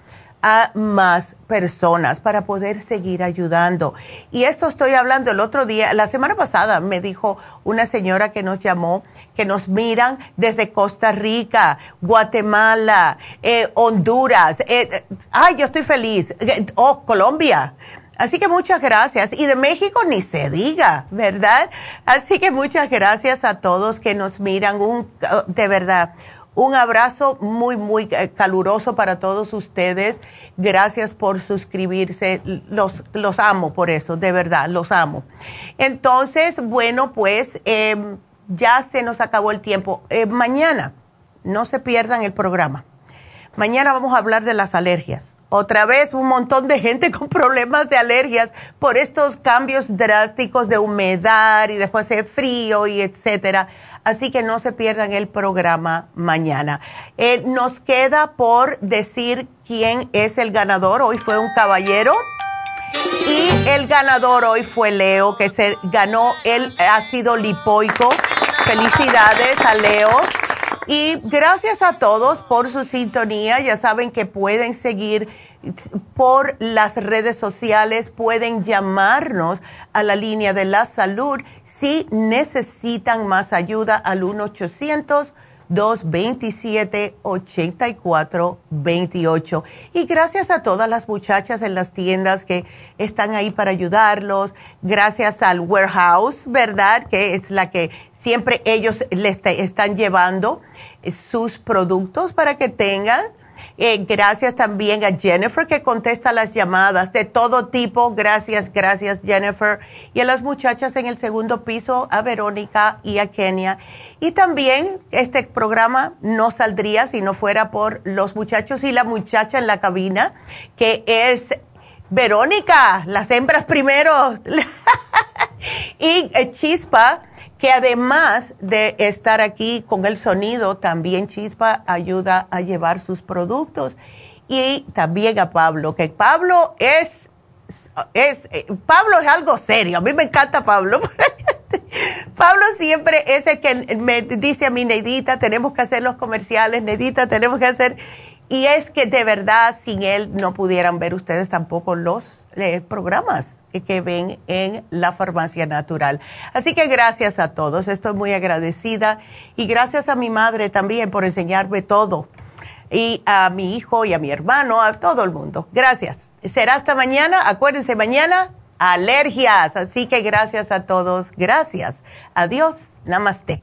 a más personas para poder seguir ayudando. Y esto estoy hablando el otro día, la semana pasada me dijo una señora que nos llamó, que nos miran desde Costa Rica, Guatemala, eh, Honduras. Eh, eh, ay, yo estoy feliz. Oh, Colombia. Así que muchas gracias. Y de México ni se diga, ¿verdad? Así que muchas gracias a todos que nos miran. Un, de verdad, un abrazo muy, muy eh, caluroso para todos ustedes. Gracias por suscribirse. Los, los amo por eso, de verdad, los amo. Entonces, bueno, pues em, ya se nos acabó el tiempo. Eh, mañana, no se pierdan el programa. Mañana vamos a hablar de las alergias. Otra vez un montón de gente con problemas de alergias por estos cambios drásticos de humedad y después de frío y etcétera Así que no se pierdan el programa mañana. Eh, nos queda por decir quién es el ganador. Hoy fue un caballero. Y el ganador hoy fue Leo, que se ganó el ácido lipoico. Felicidades a Leo. Y gracias a todos por su sintonía. Ya saben que pueden seguir por las redes sociales, pueden llamarnos a la línea de la salud si necesitan más ayuda al 1-800-227-8428. Y gracias a todas las muchachas en las tiendas que están ahí para ayudarlos, gracias al warehouse, ¿verdad? Que es la que siempre ellos les están llevando sus productos para que tengan eh, gracias también a Jennifer que contesta las llamadas de todo tipo. Gracias, gracias Jennifer. Y a las muchachas en el segundo piso, a Verónica y a Kenia. Y también este programa no saldría si no fuera por los muchachos y la muchacha en la cabina, que es Verónica, las hembras primero. y eh, Chispa que además de estar aquí con el sonido, también Chispa ayuda a llevar sus productos. Y también a Pablo, que Pablo es, es, Pablo es algo serio, a mí me encanta Pablo. Pablo siempre es el que me dice a mi Neidita, tenemos que hacer los comerciales, Neidita, tenemos que hacer... Y es que de verdad sin él no pudieran ver ustedes tampoco los eh, programas que ven en la farmacia natural. Así que gracias a todos, estoy muy agradecida y gracias a mi madre también por enseñarme todo. y a mi hijo y a mi hermano, a todo el mundo. Gracias. Será hasta mañana. Acuérdense, mañana alergias. Así que gracias a todos. Gracias. Adiós. Namaste.